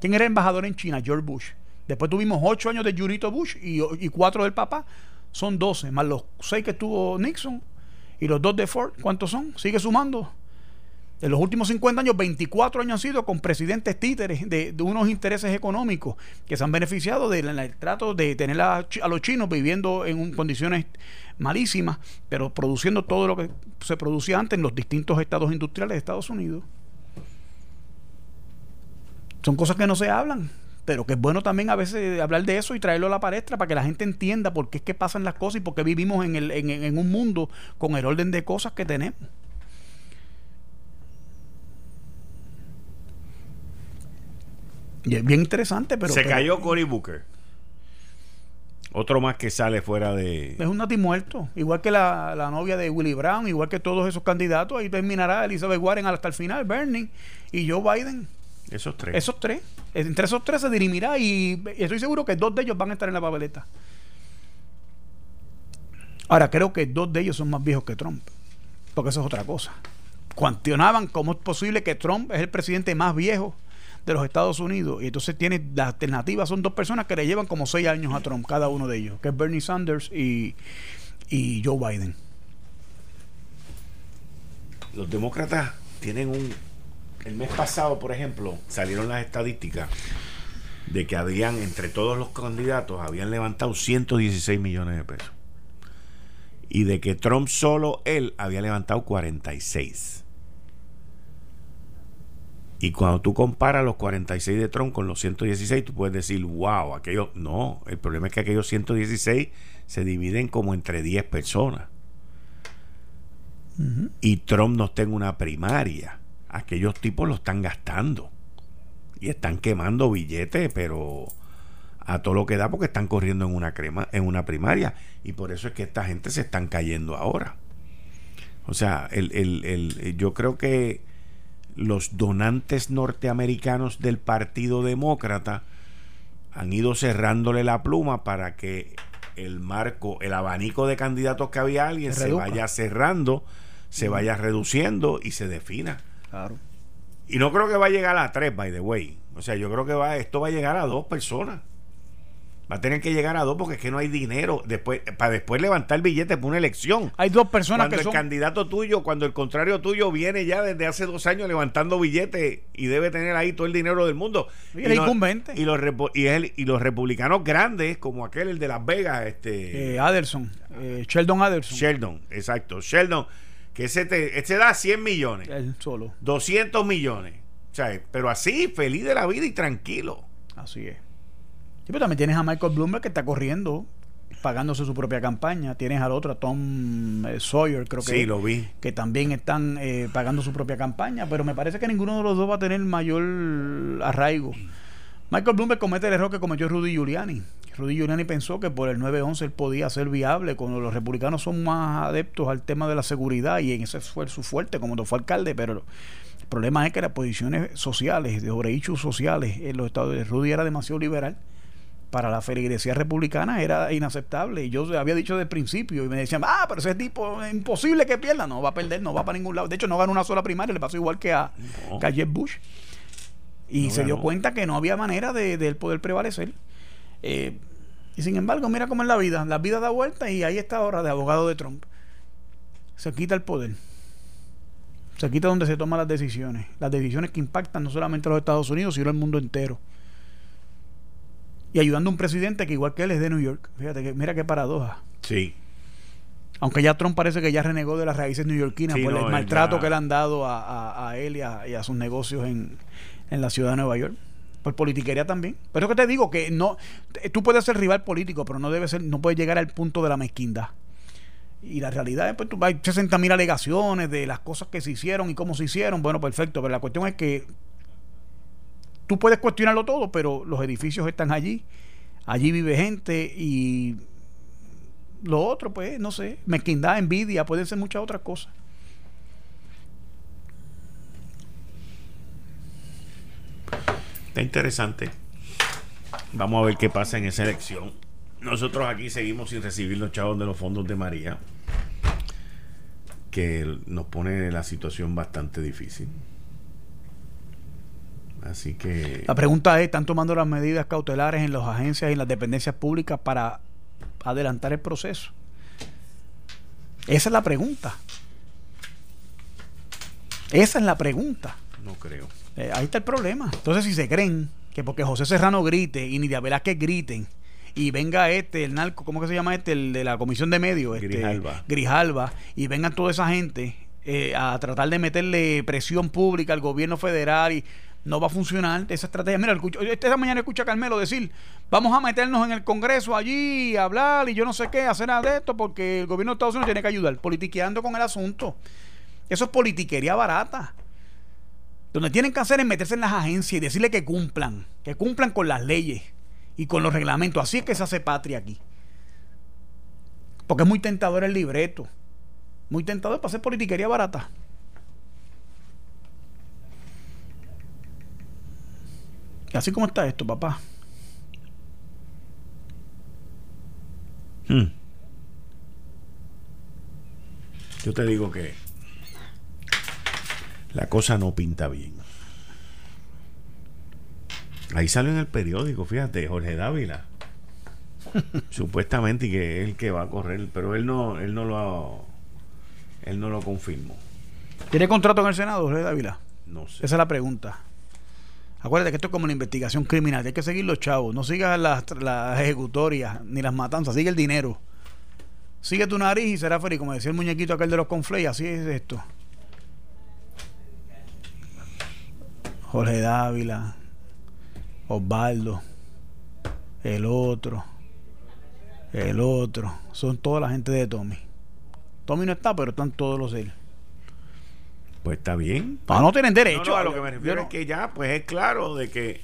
¿Quién era embajador en China? George Bush. Después tuvimos ocho años de Jurito Bush y, y cuatro del papá. Son doce, más los seis que tuvo Nixon y los dos de Ford. ¿Cuántos son? Sigue sumando. En los últimos 50 años, 24 años han sido con presidentes títeres de, unos intereses económicos que se han beneficiado del de, trato de tener a, los chinos viviendo en condiciones malísimas, pero produciendo todo lo que se producía antes en los distintos estados industriales de Estados Unidos. Son cosas que no se hablan pero que es bueno también a veces hablar de eso y traerlo a la palestra para que la gente entienda por qué es que pasan las cosas y por qué vivimos en, el, en, en un mundo con el orden de cosas que tenemos. Y es bien interesante, pero...
Se
pero,
cayó Cory Booker. Otro más que sale fuera de...
Es un nati muerto. Igual que la, la, novia de Willie Brown, igual que todos esos candidatos. Ahí terminará Elizabeth Warren hasta el final, Bernie y Joe Biden.
Esos tres.
Esos tres. Entre esos tres se dirimirá y estoy seguro que dos de ellos van a estar en la papeleta. Ahora, creo que dos de ellos son más viejos que Trump. Porque eso es otra cosa. Cuestionaban cómo es posible que Trump es el presidente más viejo de los Estados Unidos. Y entonces tiene la alternativa, son dos personas que le llevan como seis años a Trump, cada uno de ellos, que es Bernie Sanders y, y Joe Biden.
Los demócratas tienen un el mes pasado, por ejemplo, salieron las estadísticas de que habían, entre todos los candidatos, habían levantado 116 millones de pesos. Y de que Trump solo él había levantado 46. Y cuando tú comparas los 46 de Trump con los 116, tú puedes decir, wow, aquellos. No, el problema es que aquellos 116 se dividen como entre 10 personas. Uh -huh. Y Trump no está en una primaria aquellos tipos lo están gastando y están quemando billetes, pero a todo lo que da porque están corriendo en una crema, en una primaria y por eso es que esta gente se están cayendo ahora. O sea, el, el, el, yo creo que los donantes norteamericanos del Partido Demócrata han ido cerrándole la pluma para que el marco, el abanico de candidatos que había alguien se, vaya cerrando, se vaya reduciendo y se defina.
Claro.
Y no creo que va a llegar a tres, by the way. O sea, yo creo que va, esto va a llegar a dos personas. Va a tener que llegar a dos porque es que no hay dinero después para después levantar billetes para una elección.
Hay dos personas
cuando
que
el candidato tuyo, cuando el contrario tuyo viene ya desde hace dos años levantando billetes y debe tener ahí todo el dinero del mundo.
Y, el incumbente.
Y los, y, los republicanos grandes, como aquel, el de Las Vegas, este...
Eh, Adelson, eh, Sheldon Adelson.
Sheldon, exacto. Sheldon, que ese te, ese da 100 millones.
Él solo.
200 millones. O sea, pero así, feliz de la vida y tranquilo.
Así es pero también tienes a Michael Bloomberg que está corriendo, pagándose su propia campaña. Tienes al otro, a Tom eh, Sawyer, creo que.
Sí, lo vi.
Que también están eh, pagando su propia campaña. Pero me parece que ninguno de los dos va a tener mayor arraigo. Michael Bloomberg comete el error que cometió Rudy Giuliani. Rudy Giuliani pensó que por el 9-11 él podía ser viable cuando los republicanos son más adeptos al tema de la seguridad y en ese fue su fuerte como fue alcalde, pero el problema es que las posiciones sociales, de sobre sociales en los estados de Rudy era demasiado liberal para la feligresía republicana era inaceptable. Y yo había dicho desde el principio y me decían, ah, pero ese tipo es imposible que pierda. No va a perder, no va para ningún lado. De hecho, no ganó una sola primaria, le pasó igual que a, Jeb Bush. Y se dio cuenta que no había manera de, él poder prevalecer. Eh, y sin embargo, mira cómo es la vida. La vida da vuelta y ahí está ahora de abogado de Trump. Se quita el poder. Se quita donde se toman las decisiones. Las decisiones que impactan no solamente a los Estados Unidos, sino al mundo entero y ayudando a un presidente que igual que él es de New York. Fíjate que mira qué paradoja.
Sí.
Aunque ya Trump parece que ya renegó de las raíces neoyorquinas por el maltrato que le han dado a, él y a, sus negocios en, la ciudad de Nueva York. Por politiquería también. Pero es que te digo que no, tú puedes ser rival político, pero no debe ser, no puedes llegar al punto de la mezquindad. Y la realidad es, pues tú, hay 60 mil alegaciones de las cosas que se hicieron y cómo se hicieron. Bueno, perfecto, pero la cuestión es que tú puedes cuestionarlo todo, pero los edificios están allí, allí vive gente y lo otro, pues, no sé, mezquindad, envidia, pueden ser muchas otras cosas.
Está interesante. Vamos a ver qué pasa en esa elección. Nosotros aquí seguimos sin recibir los chavos de los fondos de María, que nos pone la situación bastante difícil. Así que.
La pregunta es: ¿están tomando las medidas cautelares en las agencias y en las dependencias públicas para adelantar el proceso? Esa es la pregunta. Esa es la pregunta.
No creo.
Eh, ahí está el problema. Entonces, si se creen que porque José Serrano grite y Nidia Velázquez griten y venga este, el narco, ¿cómo que se llama este? El de la Comisión de Medios, este,
Grijalba.
Grijalba, y vengan toda esa gente eh, a tratar de meterle presión pública al gobierno federal y no va a funcionar esa estrategia. Mira, esta mañana escucha a Carmelo decir, vamos a meternos en el Congreso allí, a hablar y yo no sé qué, hacer nada de esto porque el gobierno de Estados Unidos tiene que ayudar, politiqueando con el asunto. Eso es politiquería barata. Donde tienen que hacer es meterse en las agencias y decirle que cumplan, que cumplan con las leyes y con los reglamentos. Así es que se hace patria aquí. Porque es muy tentador el libreto. Muy tentador para hacer politiquería barata. así como está esto, papá.
Hmm. Yo te digo que la cosa no pinta bien. Ahí sale en el periódico, fíjate, Jorge Dávila. Supuestamente que es el que va a correr, pero él no, él no lo él no lo confirmó.
¿Tiene contrato en el Senado, Jorge Dávila?
No sé.
Esa es la pregunta. Acuérdate que esto es como una investigación criminal, hay que seguir los chavos, no sigas las, ejecutorias ni las matanzas, sigue el dinero. Sigue tu nariz y será feliz, como decía el muñequito aquel de los conflay, así es esto. Jorge Dávila, Osvaldo, el otro, el otro, son toda la gente de Tommy. Tommy no está, pero están todos los él.
Pues está bien.
No, no tienen derecho.
a lo que me refiero es que ya, pues es claro de que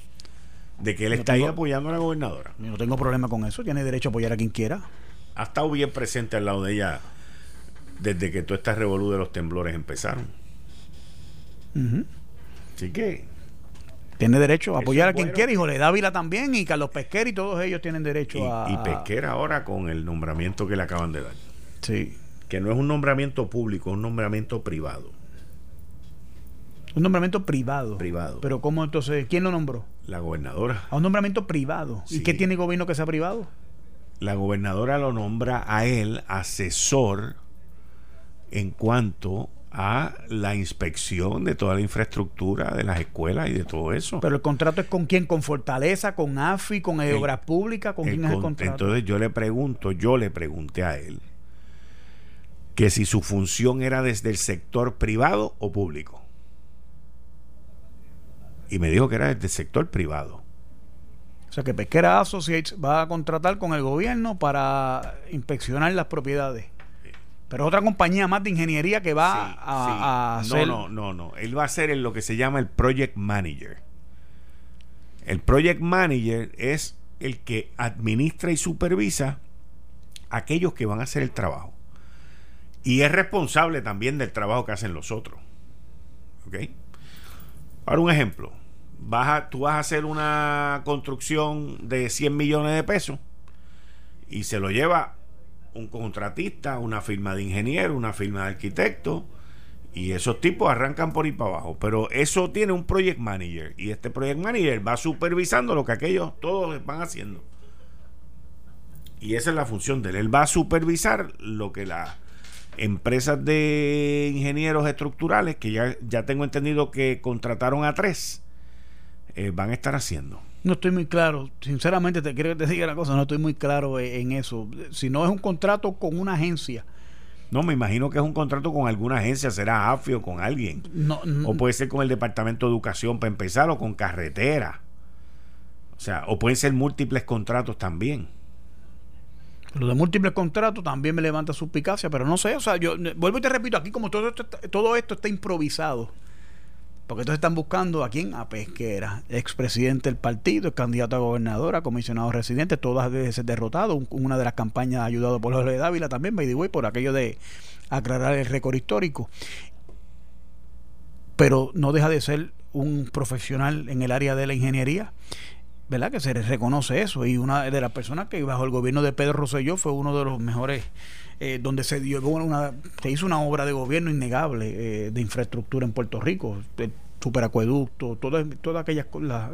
de que él está ahí apoyando a la gobernadora.
Yo no tengo problema con eso, tiene derecho a apoyar a quien quiera.
Ha estado bien presente al lado de ella desde que tú estás revolú de los temblores empezaron. Así que
tiene derecho a apoyar a quien quiera, y Jorge Dávila también, y Carlos Pesquera, y todos ellos tienen derecho a.
Y Pesquera ahora con el nombramiento que le acaban de dar.
Sí.
Que no es un nombramiento público, es un nombramiento privado.
Un nombramiento privado.
Privado.
Pero ¿cómo entonces? ¿Quién lo nombró?
La gobernadora.
A un nombramiento privado. ¿Y qué tiene el gobierno que sea privado?
La gobernadora lo nombra a él asesor en cuanto a la inspección de toda la infraestructura de las escuelas y de todo eso.
Pero el contrato es con quién, con Fortaleza, con AFI, con Obras Públicas, con quién es el contrato.
Entonces yo le pregunto, yo le pregunté a él que si su función era desde el sector privado o público. Y me dijo que era desde el sector privado.
O sea que Pesquera Associates va a contratar con el gobierno para inspeccionar las propiedades. Pero otra compañía más de ingeniería que va a, hacer.
No, no, no, no. Él va a ser lo que se llama el Project Manager. El Project Manager es el que administra y supervisa aquellos que van a hacer el trabajo. Y es responsable también del trabajo que hacen los otros. ¿Ok? Ahora un ejemplo. Vas a, tú vas a hacer una construcción de 100 millones de pesos y se lo lleva un contratista, una firma de ingeniero, una firma de arquitecto, y esos tipos arrancan por ahí para abajo. Pero eso tiene un project manager, y este project manager va supervisando lo que aquellos todos van haciendo. Y esa es la función de él. Él va a supervisar lo que las empresas de ingenieros estructurales, que ya, ya tengo entendido que contrataron a tres, eh, van a estar haciendo.
No estoy muy claro, sinceramente te quiero que te diga una cosa, no estoy muy claro e, en eso. Si no es un contrato con una agencia.
No, me imagino que es un contrato con alguna agencia, será AFI o con alguien.
No,
o puede ser con el Departamento de Educación para empezar o con carretera. O sea, o pueden ser múltiples contratos también.
Lo de múltiples contratos también me levanta suspicacia, pero no sé, o sea, yo vuelvo y te repito, aquí como todo esto, todo esto está improvisado porque entonces están buscando a quién? A Pesquera, expresidente del partido, candidato a gobernadora, comisionado residente, todas veces derrotado. Una de las campañas ayudado por Jorge Dávila también, by the way, por aquello de aclarar el récord histórico. Pero no deja de ser un profesional en el área de la ingeniería. ¿verdad? Que se reconoce eso. Y una de las personas que bajo el gobierno de Pedro Rosselló fue uno de los mejores, eh, donde se dio una, se hizo una obra de gobierno innegable eh, de infraestructura en Puerto Rico, el superacueducto, todas, todas aquellas las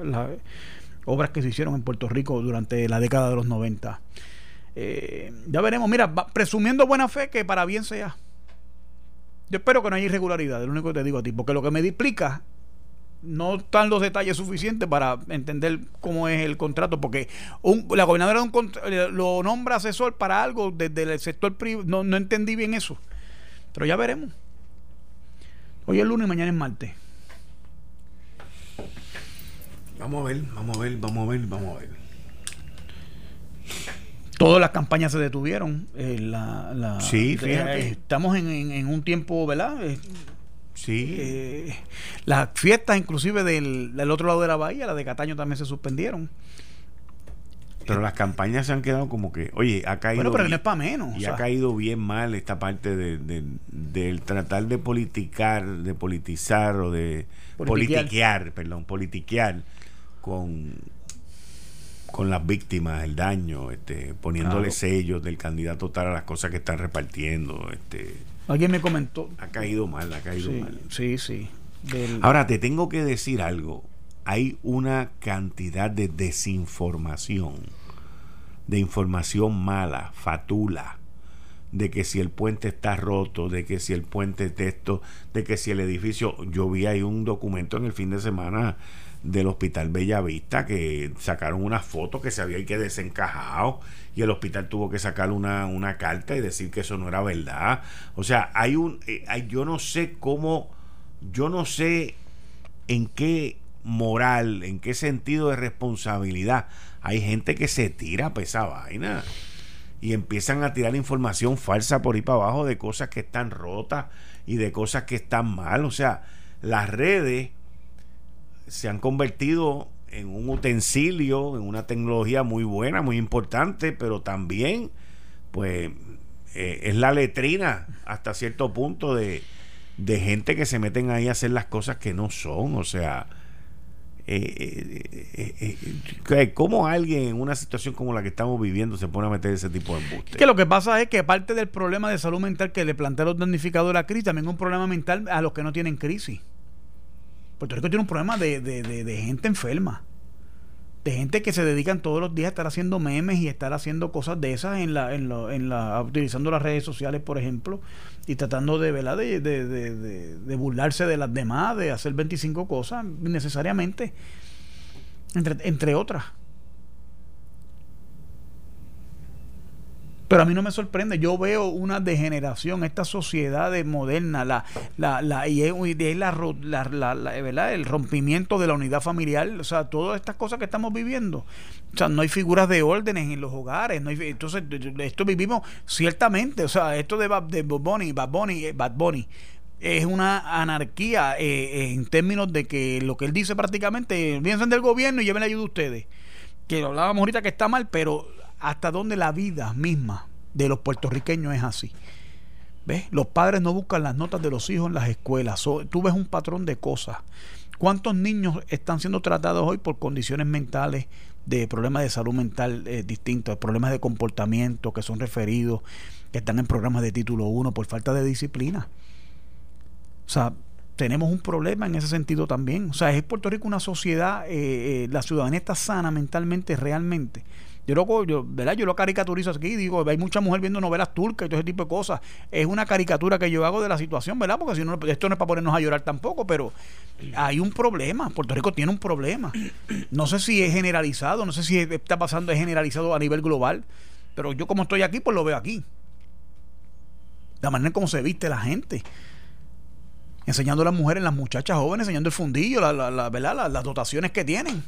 obras que se hicieron en Puerto Rico durante la década de los 90. Eh, ya veremos, mira, presumiendo buena fe que para bien sea. Yo espero que no haya irregularidad, es lo único que te digo a ti, porque lo que me explica no están los detalles suficientes para entender cómo es el contrato, porque la gobernadora eh, lo nombra asesor para algo desde el sector privado. No, no entendí bien eso. Pero ya veremos. Hoy es lunes y mañana es martes.
Vamos a ver, vamos a ver, vamos a ver, vamos a ver.
Todas las campañas se detuvieron. Eh, la,
sí, fíjate.
Eh, estamos en, en, un tiempo, ¿verdad?
Sí.
Eh, las fiestas, inclusive del, otro lado de la bahía, la de Cataño también se suspendieron.
Pero las campañas se han quedado como que, oye, ha caído.
Bueno, pero no es para menos.
Y ha caído bien mal esta parte de, del tratar de politicar, de politizar o de politiquear, perdón, politiquear con, con las víctimas, el daño, este, poniéndole sellos del candidato tal a las cosas que están repartiendo. Este,
Alguien me comentó.
Ha caído mal, ha caído mal.
Sí, sí.
Ahora te tengo que decir algo. Hay una cantidad de desinformación, de información mala, fatula, de que si el puente está roto, de que si el puente es de esto, de que si el edificio. Yo vi ahí un documento en el fin de semana del Hospital Bellavista que sacaron una foto que se había que desencajado y el hospital tuvo que sacar una, una carta y decir que eso no era verdad. O sea, hay un, eh, hay, yo no sé cómo, yo no sé en qué moral, en qué sentido de responsabilidad hay gente que se tira a esa vaina y empiezan a tirar información falsa por ahí para abajo de cosas que están rotas y de cosas que están mal. O sea, las redes se han convertido en un utensilio, en una tecnología muy buena, muy importante, pero también, pues, eh, es la letrina hasta cierto punto de, de gente que se meten ahí a hacer las cosas que no son. O sea, eh, eh, eh, ¿cómo alguien en una situación como la que estamos viviendo se pone a meter ese tipo de embuste?
Que lo que pasa es que parte del problema de salud mental que le plantea los damnificados de la crisis, también es un problema mental a los que no tienen crisis. Puerto Rico tiene un problema de, de, de gente enferma de gente que se dedican todos los días a estar haciendo memes y estar haciendo cosas de esas en la, en la, en la utilizando las redes sociales, por ejemplo, y tratando de, ¿verdad? De, de, burlarse de las demás, de hacer 25 cosas necesariamente, entre, entre otras. Pero a mí no me sorprende. Yo veo una degeneración, esta sociedad moderna, la, la, la, y es, la, la, ¿verdad? el rompimiento de la unidad familiar, o sea, todas estas cosas que estamos viviendo. O sea, no hay figuras de órdenes en los hogares. No hay, entonces, esto vivimos ciertamente. O sea, esto de, de Bad Bunny, Bad Bunny, eh, Bad Bunny es una anarquía eh, en términos de que lo que él dice prácticamente, piensen del gobierno y lleven la ayuda a ustedes. Que lo hablábamos ahorita que está mal, pero hasta dónde la vida misma de los puertorriqueños es así. ¿Ves? Los padres no buscan las notas de los hijos en las escuelas. tú ves un patrón de cosas. ¿Cuántos niños están siendo tratados hoy por condiciones mentales, de problemas de salud mental eh, distintos, problemas de comportamiento que son referidos, que están en programas de título 1 por falta de disciplina? O sea, tenemos un problema en ese sentido también. O sea, es Puerto Rico una sociedad, eh, eh, la ciudadanía está sana mentalmente, realmente. Yo lo, yo, ¿verdad? yo lo caricaturizo aquí, digo, hay mucha mujer viendo novelas turcas y todo ese tipo de cosas. Es una caricatura que yo hago de la situación, ¿verdad? Porque si no, esto no es para ponernos a llorar tampoco, pero hay un problema. Puerto Rico tiene un problema. No sé si es generalizado, no sé si está pasando, es generalizado a nivel global, pero yo como estoy aquí, pues lo veo aquí. La manera en cómo se viste la gente enseñando a las mujeres, las muchachas jóvenes, enseñando el fundillo, la, la, ¿verdad? las dotaciones que tienen.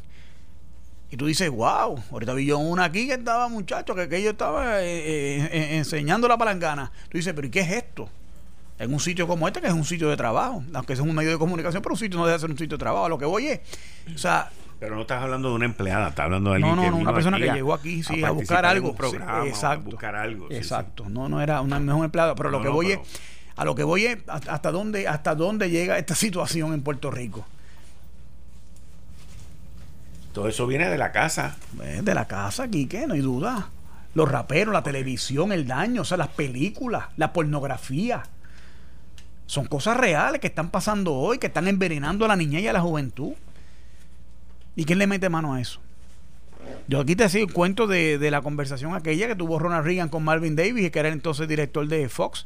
Y tú dices, wow, ahorita vi yo una aquí que estaba, muchacho, que aquello estaba eh, eh, enseñando la palangana. Tú dices, pero ¿y qué es esto? En un sitio como este, que es un sitio de trabajo, aunque es un medio de comunicación, pero un sitio no debe ser un sitio de trabajo. A lo que voy es, o sea,
pero no estás hablando de una empleada, estás hablando de alguien
no,
no,
no, una persona que llegó aquí sí, a, buscar algo.
Programa, exacto. A buscar algo.
exacto. No, no era una mejor empleada. Pero lo que voy es, a lo que voy es hasta dónde, hasta dónde llega esta situación en Puerto Rico.
Todo eso viene de la casa.
De la casa, Quique, no hay duda. Los raperos, la televisión, el daño, o sea, las películas, la pornografía. Son cosas reales que están pasando hoy, que están envenenando a la niña y a la juventud. ¿Y quién le mete mano a eso? Yo aquí te decía un cuento de, de, la conversación aquella que tuvo Ronald Reagan con Marvin Davis, que era entonces director de Fox,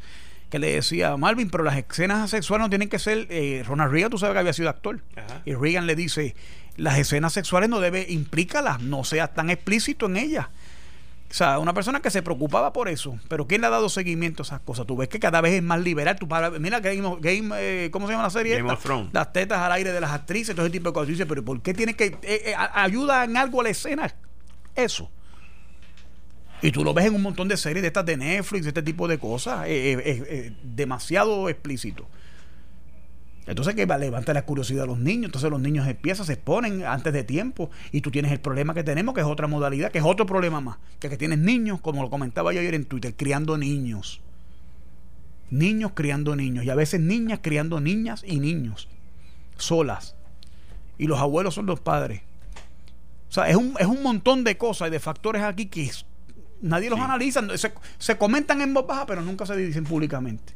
que le decía a Marvin, pero las escenas sexuales no tienen que ser. Eh, Ronald Reagan, tú sabes que había sido actor. Y Reagan le dice: las escenas sexuales no debe, implícalas, no seas tan explícito en ellas. O sea, una persona que se preocupaba por eso, pero ¿quién le ha dado seguimiento a esas cosas? Tú ves que cada vez es más liberal. Tú para, mira, Game, Game eh, ¿cómo se llama la serie?
Game of Thrones.
Las tetas al aire de las actrices, todo ese tipo de cosas. dice, pero ¿por qué tiene que. Eh, ayuda en algo a la escena? Eso. Y tú lo ves en un montón de series de estas de Netflix, de este tipo de cosas. Es demasiado explícito. Entonces que levanta la curiosidad de los niños, entonces los niños empiezan, se exponen antes de tiempo y tú tienes el problema que tenemos, que es otra modalidad, que es otro problema más, que, que tienes niños, como lo comentaba yo ayer en Twitter, criando niños. Niños criando niños y a veces niñas criando niñas y niños, solas. Y los abuelos son los padres. O sea, es un, es un montón de cosas y de factores aquí que nadie los analiza, se, se comentan en voz baja, pero nunca se dicen públicamente.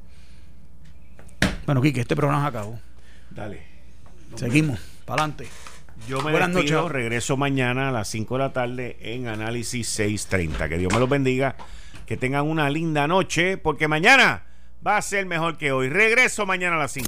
Bueno, Kike, este programa acabó.
Dale.
Seguimos, para adelante.
Yo me Buenas despido, noches. regreso mañana a las 5 de la tarde en Análisis 630. Que Dios me los bendiga, que tengan una linda noche, porque mañana va a ser mejor que hoy. Regreso mañana a las 5.